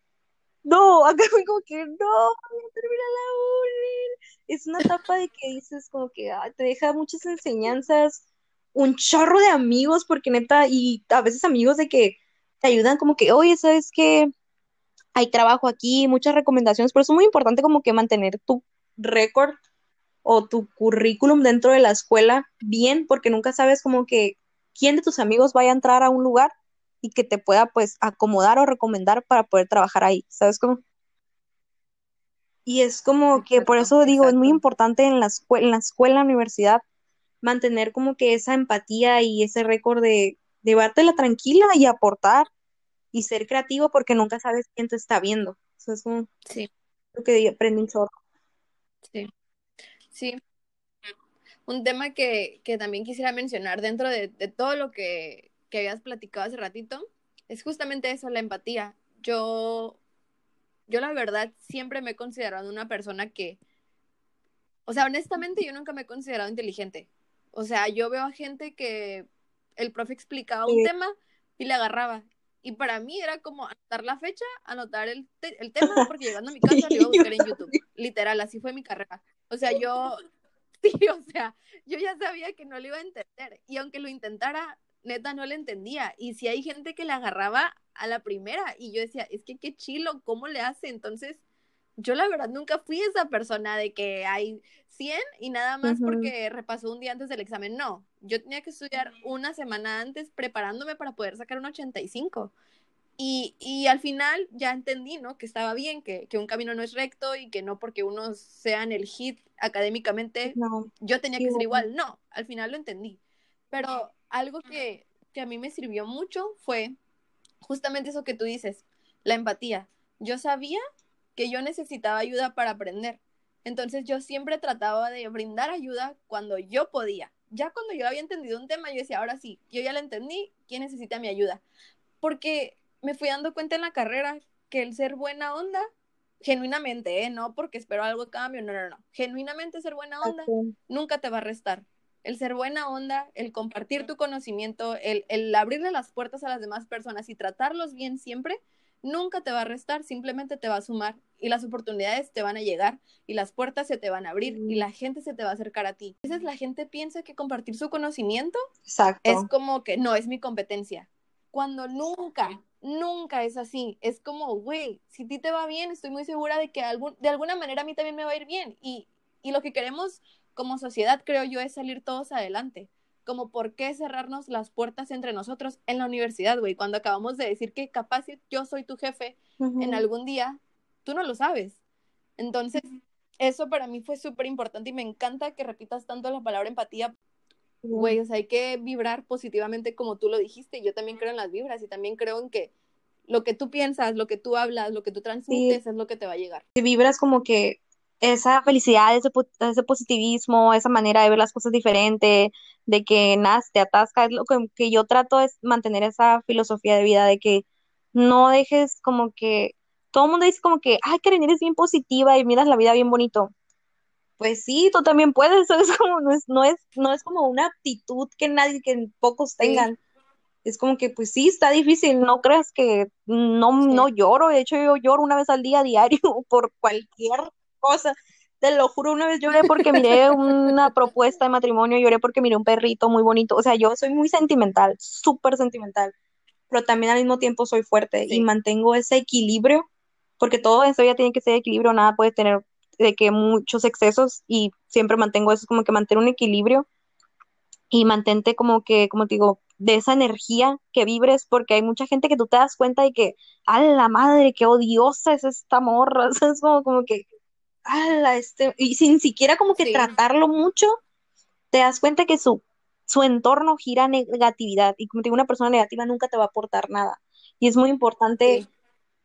no, acá fue como que, no, ya terminé la uni, es una etapa de que dices como que te deja muchas enseñanzas, un chorro de amigos, porque neta, y a veces amigos de que te ayudan como que, oye, ¿sabes qué? Hay trabajo aquí, muchas recomendaciones, pero es muy importante como que mantener tu récord o tu currículum dentro de la escuela bien, porque nunca sabes como que quién de tus amigos vaya a entrar a un lugar y que te pueda pues acomodar o recomendar para poder trabajar ahí, ¿sabes cómo? Y es como que por eso digo, es muy importante en la escuela, en la escuela, en la universidad, mantener como que esa empatía y ese récord de llevártela tranquila y aportar y ser creativo porque nunca sabes quién te está viendo. Eso es como Sí, lo que aprendí un chorro. sí, sí. Un tema que, que también quisiera mencionar dentro de, de todo lo que, que habías platicado hace ratito es justamente eso, la empatía. Yo, yo la verdad siempre me he considerado una persona que, o sea, honestamente yo nunca me he considerado inteligente. O sea, yo veo a gente que el profe explicaba un tema y le agarraba. Y para mí era como anotar la fecha, anotar el, te el tema, porque llegando a mi casa lo iba a buscar en YouTube. Literal, así fue mi carrera. O sea, yo, sí, o sea, yo ya sabía que no lo iba a entender. Y aunque lo intentara, neta no le entendía. Y si hay gente que le agarraba a la primera, y yo decía, es que qué chilo, ¿cómo le hace? Entonces, yo la verdad nunca fui esa persona de que hay 100 y nada más porque repasó un día antes del examen. No, yo tenía que estudiar una semana antes preparándome para poder sacar un 85. Y, y al final ya entendí, ¿no? Que estaba bien, que, que un camino no es recto y que no porque unos sean el hit académicamente, No, yo tenía sí, que ser bueno. igual. No, al final lo entendí. Pero algo que, que a mí me sirvió mucho fue justamente eso que tú dices, la empatía. Yo sabía que yo necesitaba ayuda para aprender. Entonces yo siempre trataba de brindar ayuda cuando yo podía. Ya cuando yo había entendido un tema, yo decía, ahora sí, yo ya lo entendí, ¿quién necesita mi ayuda? Porque me fui dando cuenta en la carrera que el ser buena onda, genuinamente, ¿eh? no porque espero algo a cambio, no, no, no, genuinamente ser buena onda nunca te va a restar. El ser buena onda, el compartir tu conocimiento, el, el abrirle las puertas a las demás personas y tratarlos bien siempre, nunca te va a restar, simplemente te va a sumar y las oportunidades te van a llegar y las puertas se te van a abrir y la gente se te va a acercar a ti. A veces la gente piensa que compartir su conocimiento es como que no es mi competencia. Cuando nunca, nunca es así. Es como, güey, si a ti te va bien, estoy muy segura de que algún, de alguna manera a mí también me va a ir bien. Y, y lo que queremos como sociedad, creo yo, es salir todos adelante. Como por qué cerrarnos las puertas entre nosotros en la universidad, güey. Cuando acabamos de decir que capaz yo soy tu jefe en algún día, tú no lo sabes. Entonces, eso para mí fue súper importante y me encanta que repitas tanto la palabra empatía. Güey, o sea, hay que vibrar positivamente como tú lo dijiste. Yo también creo en las vibras y también creo en que lo que tú piensas, lo que tú hablas, lo que tú Sí, transmites es lo que te va a llegar. vibras como que esa felicidad, ese, po- ese positivismo, esa manera de ver las cosas diferente, de que nada te atasca, es lo que, que yo trato es mantener esa filosofía de vida de que no dejes como que, todo el mundo dice como que, ay, Karen, eres bien positiva y miras la vida bien bonito. Pues sí, tú también puedes, es como, no es, no es, no es como una actitud que nadie, que pocos tengan. Es como que, pues sí, está difícil, no creas que no, no lloro, de hecho yo lloro una vez al día diario por cualquier cosa. Te lo juro, una vez lloré porque miré una propuesta de matrimonio, lloré porque miré un perrito muy bonito. O sea, yo soy muy sentimental, súper sentimental, pero también al mismo tiempo soy fuerte y mantengo ese equilibrio, porque todo en esta vida tiene que ser equilibrio, nada puede tener de que muchos excesos y siempre mantengo eso, como que mantener un equilibrio y mantente como que, como te digo, de esa energía que vibres, porque hay mucha gente que tú te das cuenta de que, a la madre, qué odiosa es esta morra, es como, como que, ala, este, y sin siquiera como que tratarlo mucho, te das cuenta que su, su entorno gira negatividad, y como te digo, una persona negativa nunca te va a aportar nada, y es muy importante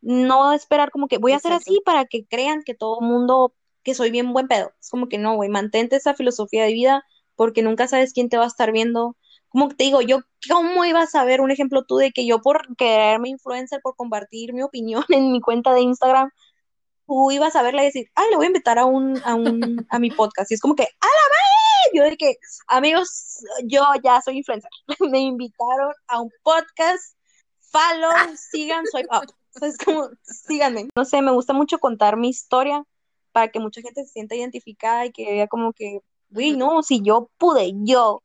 no esperar como que voy a hacer así para que crean que todo el mundo, que soy bien buen pedo, es como que no, güey, mantente esa filosofía de vida, porque nunca sabes quién te va a estar viendo, como te digo, yo, ¿cómo iba a saber un ejemplo tú de que yo por quererme influencer, por compartir mi opinión en mi cuenta de Instagram, tú ibas a verla y decir, ay, le voy a invitar a un, a un, a mi podcast. Y es como que, ¡a la madre! Yo de que, amigos, yo ya soy influencer. Me invitaron a un podcast. Follow, sigan, soy up. O es como, síganme. No sé, me gusta mucho contar mi historia para que mucha gente se sienta identificada y que vea como que, uy, no, si yo pude, yo,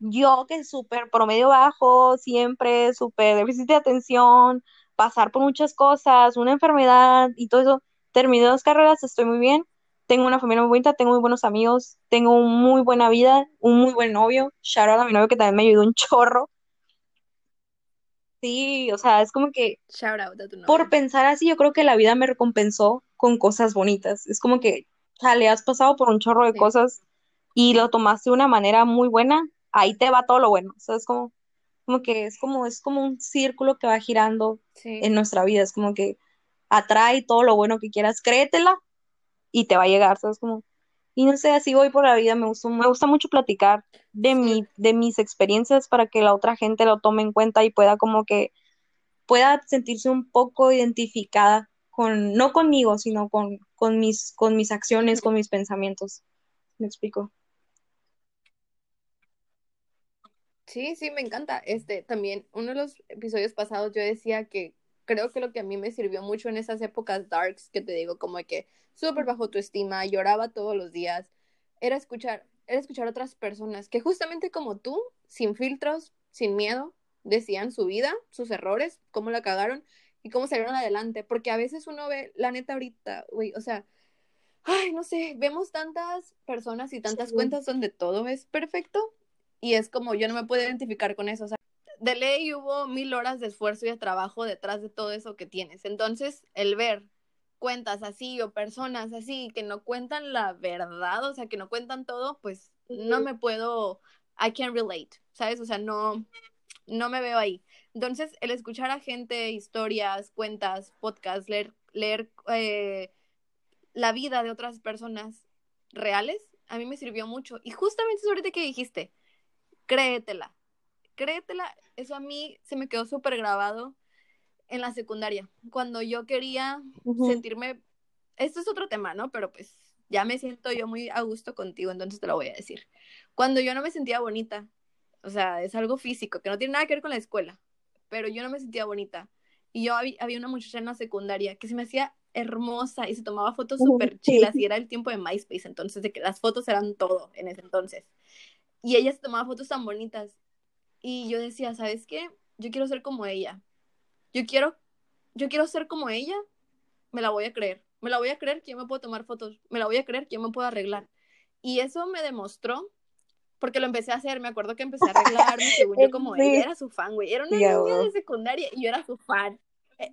yo que súper promedio bajo, siempre súper déficit de atención, pasar por muchas cosas, una enfermedad y todo eso, terminé dos carreras, estoy muy bien, tengo una familia muy bonita, tengo muy buenos amigos, tengo muy buena vida, un muy buen novio, shout out a mi novio que también me ayudó un chorro. Sí, o sea, es como que shout out a tu novio. por pensar así, yo creo que la vida me recompensó con cosas bonitas. Es como que, le has pasado por un chorro de cosas y lo tomaste de una manera muy buena, ahí te va todo lo bueno. O sea, es como, como que es como, es como un círculo que va girando en nuestra vida. Es como que atrae todo lo bueno que quieras, créetela y te va a llegar. ¿Sabes? Como, y no sé, así voy por la vida. Me gusta, me gusta mucho platicar de mi, de mis experiencias para que la otra gente lo tome en cuenta y pueda como que pueda sentirse un poco identificada con, no conmigo, sino con, con mis, con mis acciones, con mis pensamientos. ¿Me explico? Sí, sí, me encanta. Este, también, uno de los episodios pasados yo decía que creo que lo que a mí me sirvió mucho en esas épocas darks, que te digo, como que súper bajo tu estima, lloraba todos los días, era escuchar, era escuchar a otras personas que justamente como tú, sin filtros, sin miedo, decían su vida, sus errores, cómo la cagaron y cómo salieron adelante. Porque a veces uno ve, la neta ahorita, güey, o sea, ay, no sé, vemos tantas personas y tantas cuentas donde todo es perfecto y es como yo no me puedo identificar con eso. O sea, de ley hubo mil horas de esfuerzo y de trabajo detrás de todo eso que tienes. Entonces, el ver cuentas así o personas así que no cuentan la verdad, o sea, que no cuentan todo, pues no me puedo, I can't relate, ¿sabes? O sea, no, no me veo ahí. Entonces, el escuchar a gente, historias, cuentas, podcasts, leer, leer eh, la vida de otras personas reales, a mí me sirvió mucho. Y justamente eso ahorita que dijiste, créetela, créetela, eso a mí se me quedó súper grabado en la secundaria, cuando yo quería sentirme, esto es otro tema, ¿no? Pero pues ya me siento yo muy a gusto contigo, entonces te lo voy a decir. Cuando yo no me sentía bonita, o sea, es algo físico, que no tiene nada que ver con la escuela, pero yo no me sentía bonita. Y yo había, una muchacha en la secundaria que se me hacía hermosa y se tomaba fotos súper chilas y era el tiempo de MySpace, entonces de que las fotos eran todo en ese entonces. Y ella se tomaba fotos tan bonitas. Y yo decía, ¿sabes qué? Yo quiero ser como ella. Yo quiero, yo quiero ser como ella. Me la voy a creer. Me la voy a creer que yo me puedo tomar fotos. Me la voy a creer que yo me puedo arreglar. Y eso me demostró, porque lo empecé a hacer. Me acuerdo que empecé a arreglarme según yo como ella. Era su fan, güey. Era una niña de secundaria y yo era su fan. Eh,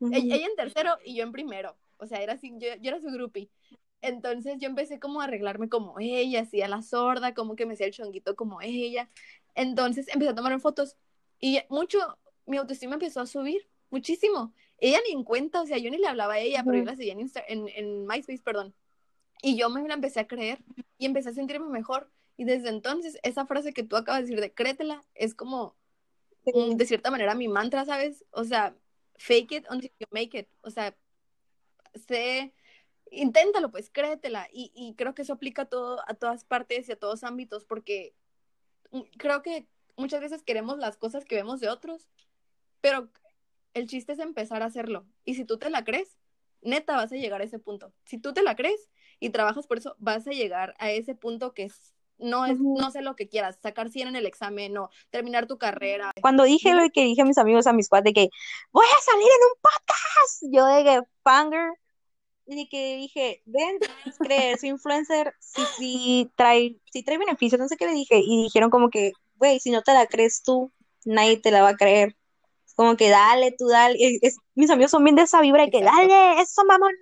ella en tercero y yo en primero. O sea, era así, yo, yo era su groupie. Entonces yo empecé como a arreglarme como ella, así a la sorda, como que me hacía el chonguito como ella. Entonces empecé a tomar fotos y mucho, mi autoestima empezó a subir, muchísimo. Ella ni en cuenta, o sea, yo ni le hablaba a ella, pero yo la seguía en, en, MySpace, perdón. Y yo me la empecé a creer y empecé a sentirme mejor. Y desde entonces, esa frase que tú acabas de decir de créetela es como, de cierta manera, mi mantra, ¿sabes? O sea, fake it until you make it. O sea, sé, inténtalo, pues, créetela. Y, y creo que eso aplica a, todo, a todas partes y a todos ámbitos, porque creo que muchas veces queremos las cosas que vemos de otros, pero el chiste es empezar a hacerlo. Y si tú te la crees, neta vas a llegar a ese punto. Si tú te la crees y trabajas por eso, vas a llegar a ese punto que es no es, no sé lo que quieras, sacar 100 en el examen o terminar tu carrera. Cuando dije lo que dije a mis amigos, a mis cuates, de que voy a salir en un podcast, yo de que fanger, de que dije, ven, creer, soy influencer, si, si, trae, si trae beneficios, no sé qué le dije, y dijeron como que, güey, si no te la crees tú, nadie te la va a creer. Como que dale, tú dale. mis amigos son bien de esa vibra y que dale, eso mamona,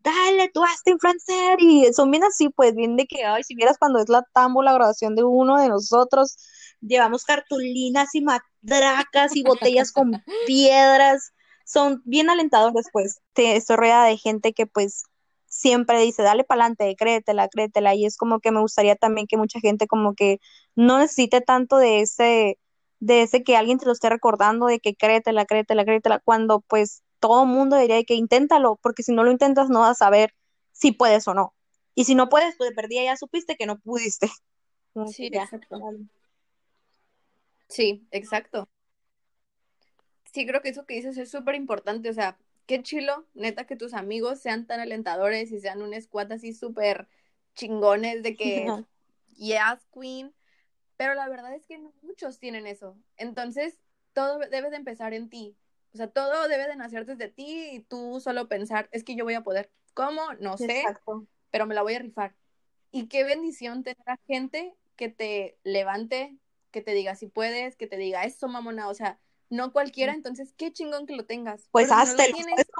dale, tú hazte influencer. Y son bien así, pues, bien de que, ay, si vieras cuando es la tambo, la graduación de uno de nosotros, llevamos cartulinas y matracas y botellas con piedras. Son bien alentadores, pues. Estoy rodeada de gente que, pues, siempre dice, dale para adelante, créetela, créetela. Y es como que me gustaría también que mucha gente como que no necesite tanto de ese, de ese que alguien te lo esté recordando, de que créetela, créetela, créetela, cuando pues todo mundo diría que inténtalo, porque si no lo intentas no vas a saber si puedes o no. Y si no puedes, pues de perdida ya supiste que no pudiste. Sí, exacto. Sí, exacto. Sí, creo que eso que dices es súper importante, o sea, qué chilo, neta, que tus amigos sean tan alentadores y sean un squad así súper chingones de que, yes, queen, pero la verdad es que no muchos tienen eso. Entonces, todo debe de empezar en ti. O sea, todo debe de nacer desde ti y tú solo pensar, es que yo voy a poder. ¿Cómo? No sé, pero me la voy a rifar. Y qué bendición tener a gente que te levante, que te diga si puedes, que te diga eso, mamona. O sea, no cualquiera, entonces qué chingón que lo tengas. Pues hasta si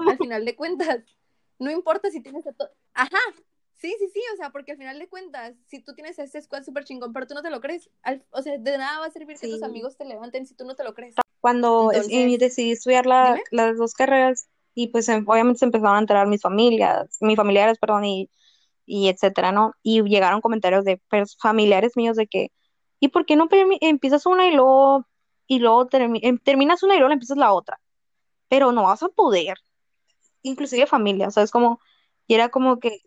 al final de cuentas. No importa si tienes a todo. Ajá, Sí, sí, sí, o sea, porque al final de cuentas, si tú tienes este squad súper chingón, pero tú no te lo crees, o sea, de nada va a servir que tus amigos te levanten si tú no te lo crees. Cuando decidí estudiar las dos carreras, y pues em, obviamente se empezaron a enterar mis familias, mis familiares, perdón, y, y etcétera, ¿no? Y llegaron comentarios de familiares míos de que, ¿y por qué no empiezas una y luego, y luego em, terminas una y luego empiezas la otra? Pero no vas a poder. Inclusive familia, ¿sabes? Como, y era como que,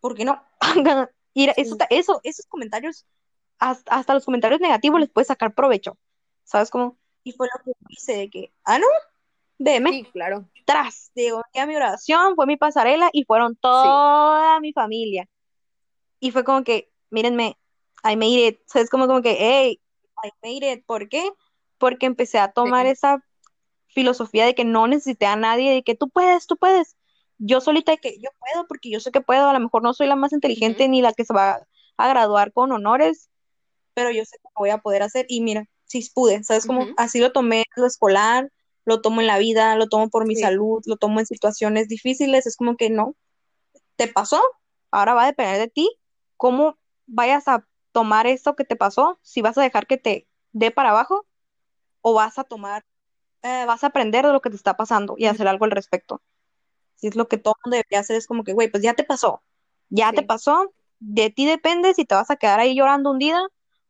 ¿por qué no? y eso, eso, esos comentarios, hasta, los comentarios negativos les puedes sacar provecho, ¿sabes cómo? Y fue lo que hice de que, ah, no, veme. Sí, claro. Tras, digo, mi oración, fue mi pasarela y fueron toda mi familia. Y fue como que, mírenme, I made it. ¿Sabes? Como, como que, hey, I made it. ¿Por qué? Porque empecé a tomar esa filosofía de que no necesité a nadie, de que tú puedes, tú puedes. Yo solita que yo puedo, porque yo sé que puedo, a lo mejor no soy la más inteligente ni la que se va a graduar con honores, pero yo sé que lo voy a poder hacer. Y mira, si pude, ¿sabes? Como así lo tomé en lo escolar, lo tomo en la vida, lo tomo por mi salud, lo tomo en situaciones difíciles, es como que no, te pasó, ahora va a depender de ti cómo vayas a tomar esto que te pasó, si vas a dejar que te dé para abajo o vas a tomar, eh, vas a aprender de lo que te está pasando y hacer algo al respecto. Si es lo que todo mundo debería hacer, es como que, güey, pues ya te pasó, ya te pasó, de ti depende si te vas a quedar ahí llorando un día,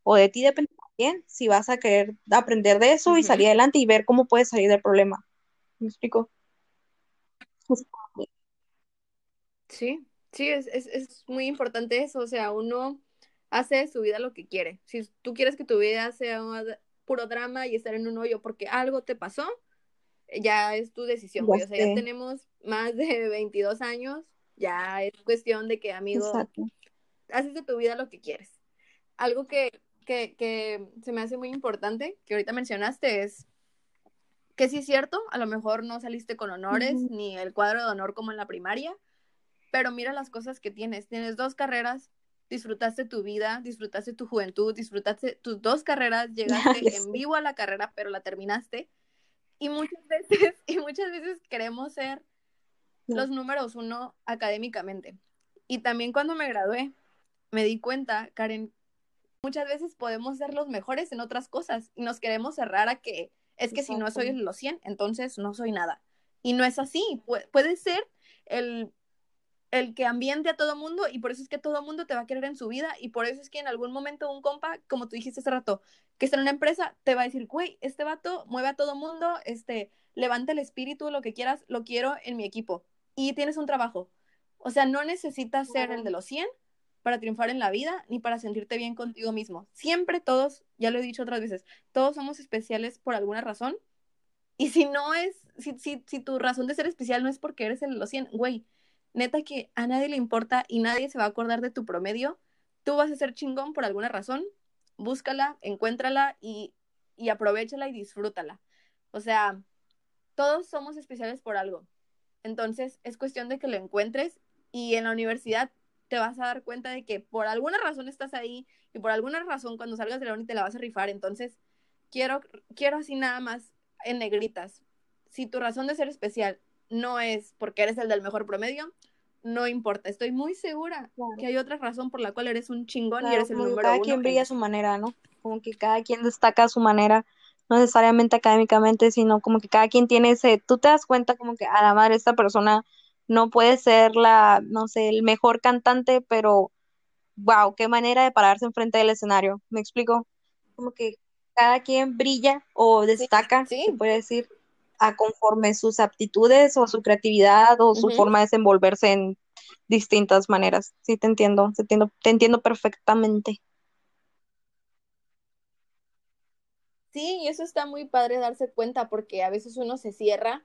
o de ti depende también si vas a querer aprender de eso y salir adelante y ver cómo puedes salir del problema. ¿Me explico? Sí, sí, es, es, es muy importante eso, o sea, uno hace de su vida lo que quiere. Si tú quieres que tu vida sea puro drama y estar en un hoyo porque algo te pasó, ya es tu decisión, güey. O sea, ya tenemos más de 22 años, ya es cuestión de que, amigo, haces de tu vida lo que quieres. Algo que, que, que se me hace muy importante, que ahorita mencionaste, es que sí es cierto, a lo mejor no saliste con honores ni el cuadro de honor como en la primaria, pero mira las cosas que tienes. Tienes dos carreras, disfrutaste tu vida, disfrutaste tu juventud, disfrutaste tus dos carreras, llegaste en vivo a la carrera, pero la terminaste. Y muchas veces, y muchas veces queremos ser los números uno académicamente. Y también cuando me gradué, me di cuenta, Karen, muchas veces podemos ser los mejores en otras cosas y nos queremos cerrar a que es que si no soy los 100, entonces no soy nada. Y no es así. puede ser el el que ambiente a todo mundo y por eso es que todo mundo te va a querer en su vida y por eso es que en algún momento un compa, como tú dijiste hace rato, que está en una empresa, te va a decir, güey, este vato mueve a todo mundo, este, levanta el espíritu, lo que quieras, lo quiero en mi equipo. Y tienes un trabajo. O sea, no necesitas ser el de los 100 para triunfar en la vida ni para sentirte bien contigo mismo. Siempre todos, ya lo he dicho otras veces, todos somos especiales por alguna razón. Y si no es, si, si, si tu razón de ser especial no es porque eres el de los 100, güey, neta que a nadie le importa y nadie se va a acordar de tu promedio. Tú vas a ser chingón por alguna razón. Búscala, encuéntrala y, y aprovechala y disfrútala. O sea, todos somos especiales por algo. Entonces, es cuestión de que lo encuentres y en la universidad te vas a dar cuenta de que por alguna razón estás ahí y por alguna razón cuando salgas de la uni te la vas a rifar. Entonces, quiero, quiero así nada más en negritas. Si tu razón de ser especial no es porque eres el del mejor promedio, no importa. Estoy muy segura que hay otra razón por la cual eres un chingón y eres el número cada quien brilla a su manera, ¿no? Como que cada quien destaca a su manera, no necesariamente académicamente, sino como que cada quien tiene ese, tú te das cuenta como que a la madre esta persona no puede ser la, no sé, el mejor cantante, pero wow, qué manera de pararse enfrente del escenario. ¿Me explico? Como que cada quien brilla o destaca, se puede decir, a conforme sus aptitudes o su creatividad o su forma de desenvolverse en distintas maneras. Sí, te entiendo, te entiendo, te entiendo perfectamente. Sí, y eso está muy padre darse cuenta porque a veces uno se cierra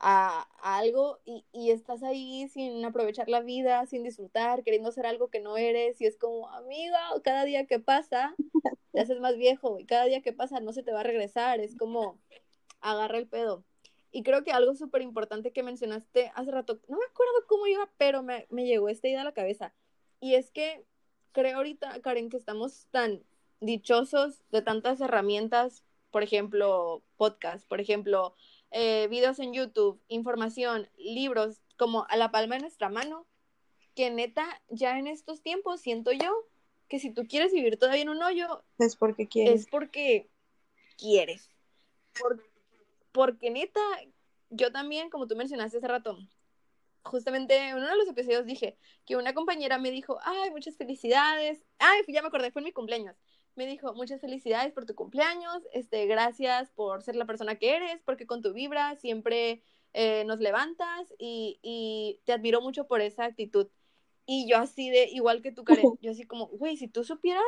a, algo y, y, estás ahí sin aprovechar la vida, sin disfrutar, queriendo hacer algo que no eres y es como, amiga, cada día que pasa te haces más viejo y cada día que pasa no se te va a regresar, es como, agarra el pedo. Y creo que algo súper importante que mencionaste hace rato, no me acuerdo cómo iba, pero me, me llegó esta idea a la cabeza. Y es que creo ahorita, Karen, que estamos tan dichosos de tantas herramientas, por ejemplo, podcast, por ejemplo, eh, videos en YouTube, información, libros, como a la palma de nuestra mano, que neta, ya en estos tiempos siento yo que si tú quieres vivir todavía en un hoyo, es porque quieres. Es porque quieres. porque neta, yo también, como tú mencionaste hace rato, justamente en uno de los episodios dije que una compañera me dijo, ay, muchas felicidades. Ay, ya me acordé, fue en mi cumpleaños me dijo, muchas felicidades por tu cumpleaños, este, gracias por ser la persona que eres, porque con tu vibra siempre eh, nos levantas y, y, te admiro mucho por esa actitud. Y yo así de, igual que tú, Karen, yo así como, güey, si tú supieras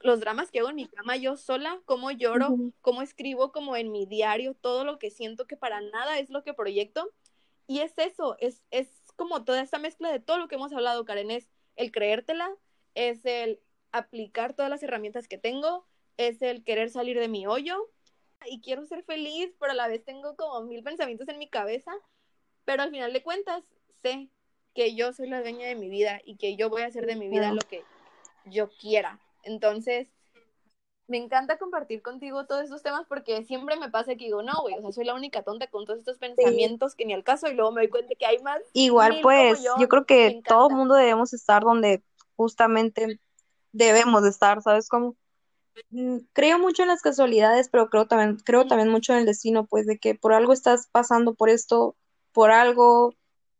los dramas que hago en mi cama yo sola, cómo lloro, cómo escribo como en mi diario, todo lo que siento que para nada es lo que proyecto. Y es eso, es, es como toda esta mezcla de todo lo que hemos hablado, Karen, es el creértela, es el aplicar todas las herramientas que tengo, es el querer salir de mi hoyo y quiero ser feliz, pero a la vez tengo como mil pensamientos en mi cabeza, pero al final de cuentas sé que yo soy la dueña de mi vida y que yo voy a hacer de mi vida lo que yo quiera. Entonces, me encanta compartir contigo todos estos temas porque siempre me pasa que digo, no, güey, o sea, soy la única tonta con todos estos pensamientos que ni al caso y luego me doy cuenta que hay más. Igual, pues, yo. yo. creo que todo el mundo debemos estar donde justamente debemos de estar, ¿sabes cómo? Mm, creo mucho en las casualidades, pero creo también, creo también mucho en el destino, pues de que por algo estás pasando por esto, por algo,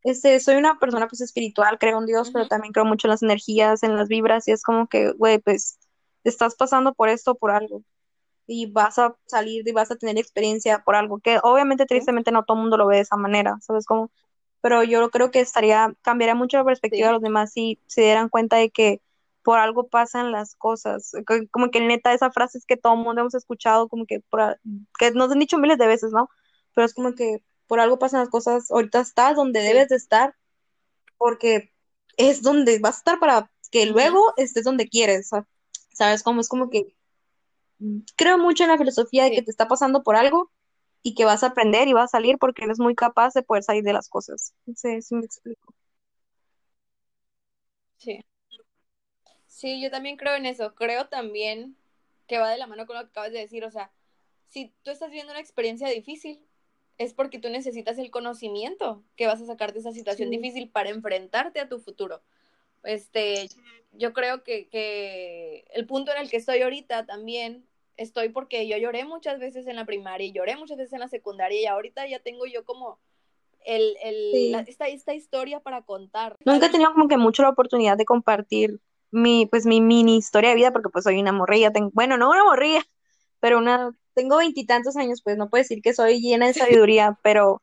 este, soy una persona pues espiritual, creo en Dios, pero también creo mucho en las energías, en las vibras, y es como que, güey, pues estás pasando por esto, por algo, y vas a salir y vas a tener experiencia por algo, que obviamente tristemente no todo el mundo lo ve de esa manera, ¿sabes cómo? Pero yo creo que estaría, cambiaría mucho la perspectiva de los demás si se dieran cuenta de que por algo pasan las cosas. Como que neta, esa frase es que todo el mundo hemos escuchado, como que, por, que nos han dicho miles de veces, ¿no? Pero es como que por algo pasan las cosas, ahorita estás donde debes de estar, porque es donde vas a estar para que luego estés donde quieres, ¿sabes? Como es como que creo mucho en la filosofía de que te está pasando por algo y que vas a aprender y vas a salir porque eres muy capaz de poder salir de las cosas. No sé si me explico. Sí. Sí, yo también creo en eso. Creo también que va de la mano con lo que acabas de decir. O sea, si tú estás viviendo una experiencia difícil, es porque tú necesitas el conocimiento que vas a sacar de esa situación difícil para enfrentarte a tu futuro. Este, yo creo que, que el punto en el que estoy ahorita también estoy porque yo lloré muchas veces en la primaria y lloré muchas veces en la secundaria y ahorita ya tengo yo como el, el, esta, esta historia para contar. Nunca he tenido como que mucho la oportunidad de compartir mi, pues mi mini historia de vida, porque pues soy una morrilla, tengo, bueno, no una morrilla, pero una, tengo veintitantos años, pues no puedo decir que soy llena de sabiduría, pero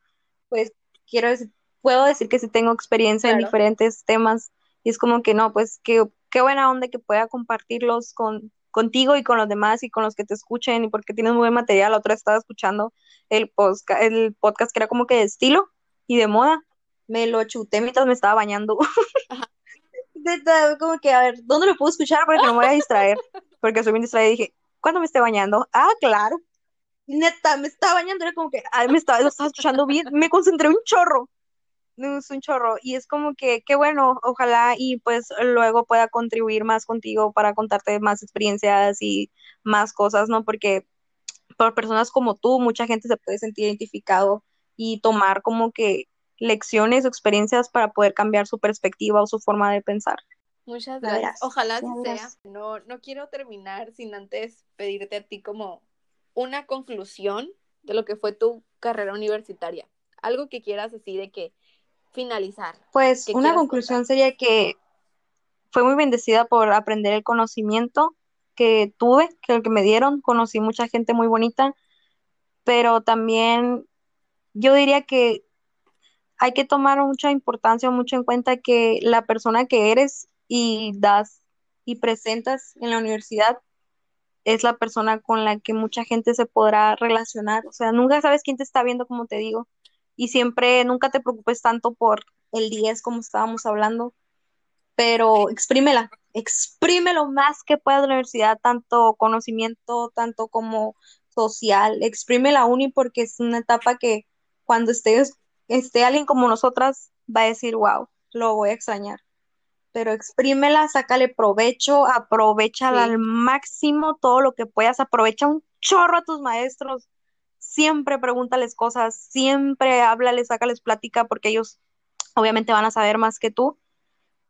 pues quiero decir, puedo decir que sí tengo experiencia en diferentes temas, y es como que no, pues qué, qué buena onda que pueda compartirlos con, contigo y con los demás y con los que te escuchen y porque tienes muy buen material. La otra estaba escuchando el, podcast, el podcast que era como que de estilo y de moda. Me lo chuté mientras me estaba bañando. como que, a ver, ¿dónde lo puedo escuchar para que no me vaya a distraer? Porque soy bien distraída y dije, ¿cuándo me esté bañando? Ah, claro. Neta, me estaba bañando, era como que, me estaba, lo estaba escuchando bien, me concentré un chorro es un chorro y es como que qué bueno, ojalá y pues luego pueda contribuir más contigo para contarte más experiencias y más cosas, ¿no? Porque por personas como tú, mucha gente se puede sentir identificado y tomar como que lecciones o experiencias para poder cambiar su perspectiva o su forma de pensar. Muchas gracias. Ojalá así sea. No, no quiero terminar sin antes pedirte a ti como una conclusión de lo que fue tu carrera universitaria. Algo que quieras así de que finalizar? Pues una conclusión sería que fue muy bendecida por aprender el conocimiento que tuve, que el que me dieron, conocí mucha gente muy bonita, pero también yo diría que hay que tomar mucha importancia, mucho en cuenta que la persona que eres y das y presentas en la universidad es la persona con la que mucha gente se podrá relacionar. O sea, nunca sabes quién te está viendo, como te digo y siempre, nunca te preocupes tanto por el 10 como estábamos hablando, pero exprímela, exprime lo más que puedas de la universidad, tanto conocimiento, tanto como social, exprime la uni porque es una etapa que cuando estés, esté alguien como nosotras va a decir, wow, lo voy a extrañar. Pero exprímela, sácale provecho, aprovecha al máximo todo lo que puedas, aprovecha un chorro a tus maestros, siempre pregúntales cosas, siempre háblales, sácales plática, porque ellos obviamente van a saber más que tú.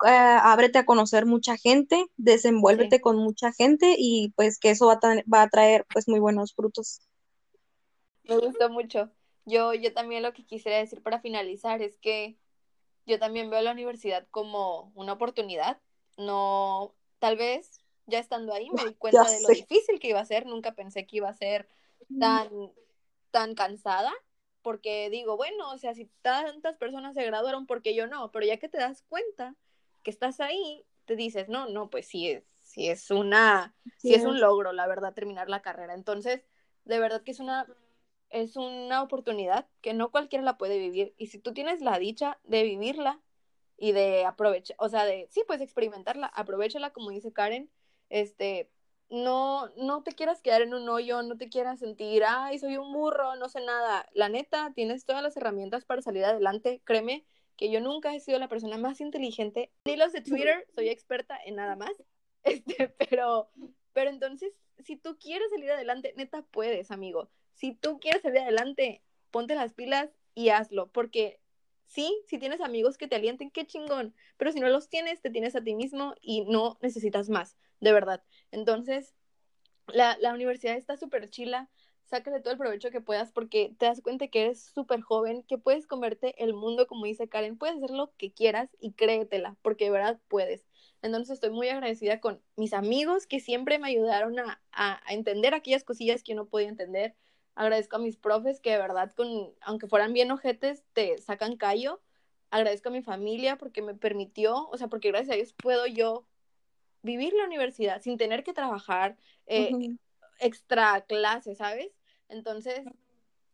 Eh, ábrete a conocer mucha gente, desenvuélvete con mucha gente y pues que eso va a, va a traer pues muy buenos frutos. Me gustó mucho. Yo, yo también lo que quisiera decir para finalizar es que yo también veo la universidad como una oportunidad. No, tal vez ya estando ahí me di cuenta de lo difícil que iba a ser. Nunca pensé que iba a ser tan tan cansada, porque digo, bueno, o sea, si tantas personas se graduaron, porque yo no? Pero ya que te das cuenta que estás ahí, te dices, no, no, pues sí es, sí es una, sí, es un logro, la verdad, terminar la carrera. Entonces, de verdad que es una, es una oportunidad que no cualquiera la puede vivir. Y si tú tienes la dicha de vivirla y de aprovechar, o sea, de, sí, pues experimentarla, aprovechala, como dice Karen, este, no, no te quieras quedar en un hoyo, no te quieras sentir, ay, soy un burro, no sé nada. La neta, tienes todas las herramientas para salir adelante. Créeme que yo nunca he sido la persona más inteligente. Ni los de Twitter, soy experta en nada más. Este, pero, pero entonces, si tú quieres salir adelante, neta puedes, amigo. Si tú quieres salir adelante, ponte las pilas y hazlo, porque sí, si tienes amigos que te alienten, qué chingón, pero si no los tienes, te tienes a ti mismo y no necesitas más, de verdad. Entonces, la, la universidad está súper chila, sácale todo el provecho que puedas porque te das cuenta que eres súper joven, que puedes converte el mundo, como dice Karen, puedes hacer lo que quieras y créetela, porque de verdad puedes. Entonces estoy muy agradecida con mis amigos que siempre me ayudaron a, a, a entender aquellas cosillas que no podía entender, Agradezco a mis profes que de verdad, con, aunque fueran bien ojetes, te sacan callo. Agradezco a mi familia porque me permitió, o sea, porque gracias a ellos puedo yo vivir la universidad sin tener que trabajar eh, extra clase, ¿sabes? Entonces,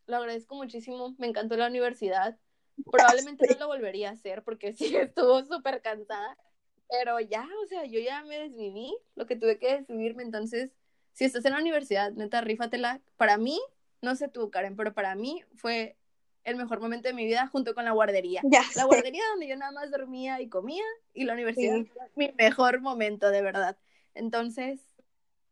lo agradezco muchísimo, me encantó la universidad. Probablemente no lo volvería a hacer porque sí estuvo súper cansada, pero ya, o sea, yo ya me desviví lo que tuve que desvivirme, entonces, si estás en la universidad, neta, rífatela. Para mí, no sé tú, Karen, pero para mí fue el mejor momento de mi vida junto con la guardería. la guardería donde yo nada más dormía y comía y la universidad mi mejor momento, de verdad. Entonces,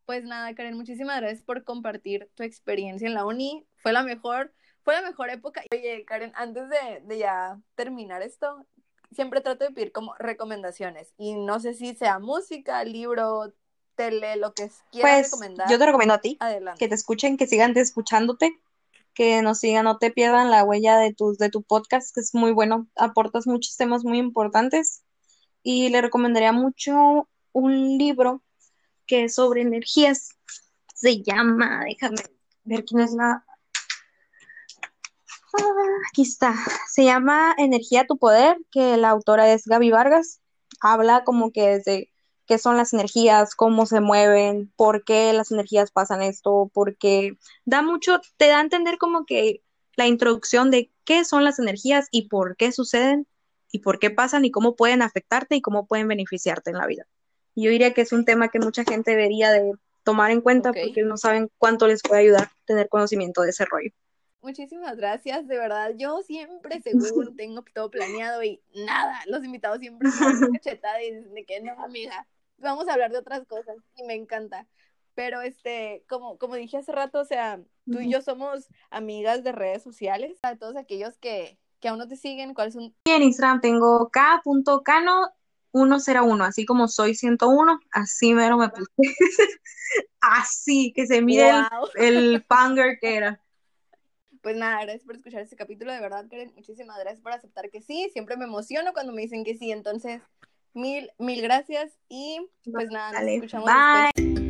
pues nada, Karen, muchísimas gracias por compartir tu experiencia en la uni. Fue la mejor, fue la mejor época. Oye, Karen, antes de, de ya terminar esto, siempre trato de pedir como recomendaciones y no sé si sea música, libro, tele, lo que quieras pues, Yo te recomiendo a ti que te escuchen, que sigan escuchándote, que nos sigan, no te pierdan la huella de tu, de tu podcast, que es muy bueno, aportas muchos temas muy importantes. Y le recomendaría mucho un libro que es sobre energías. Se llama, déjame ver quién es la... Ah, aquí está. Se llama Energía tu poder, que la autora es Gaby Vargas. Habla como que desde qué son las energías, cómo se mueven, por qué las energías pasan esto, porque da mucho, te da a entender como que la introducción de qué son las energías y por qué suceden y por qué pasan y cómo pueden afectarte y cómo pueden beneficiarte en la vida. Yo diría que es un tema que mucha gente debería de tomar en cuenta porque no saben cuánto les puede ayudar tener conocimiento de ese rollo. Muchísimas gracias, de verdad. Yo siempre, según tengo todo planeado y nada, los invitados siempre me cachetada y dicen de que no, amiga, vamos a hablar de otras cosas y me encanta. Pero este, como, como dije hace rato, o sea, tú y yo somos amigas de redes sociales, de todos aquellos que, que aún no te siguen, ¿cuáles son? En Instagram tengo k.cano 101, así como soy 101, así mero me puse. así, que se mire el, el que era. Pues nada, gracias por escuchar este capítulo, de verdad, Karen, muchísimas gracias por aceptar que sí, siempre me emociono cuando me dicen que sí, entonces, mil, mil gracias y pues nada, nos escuchamos Bye.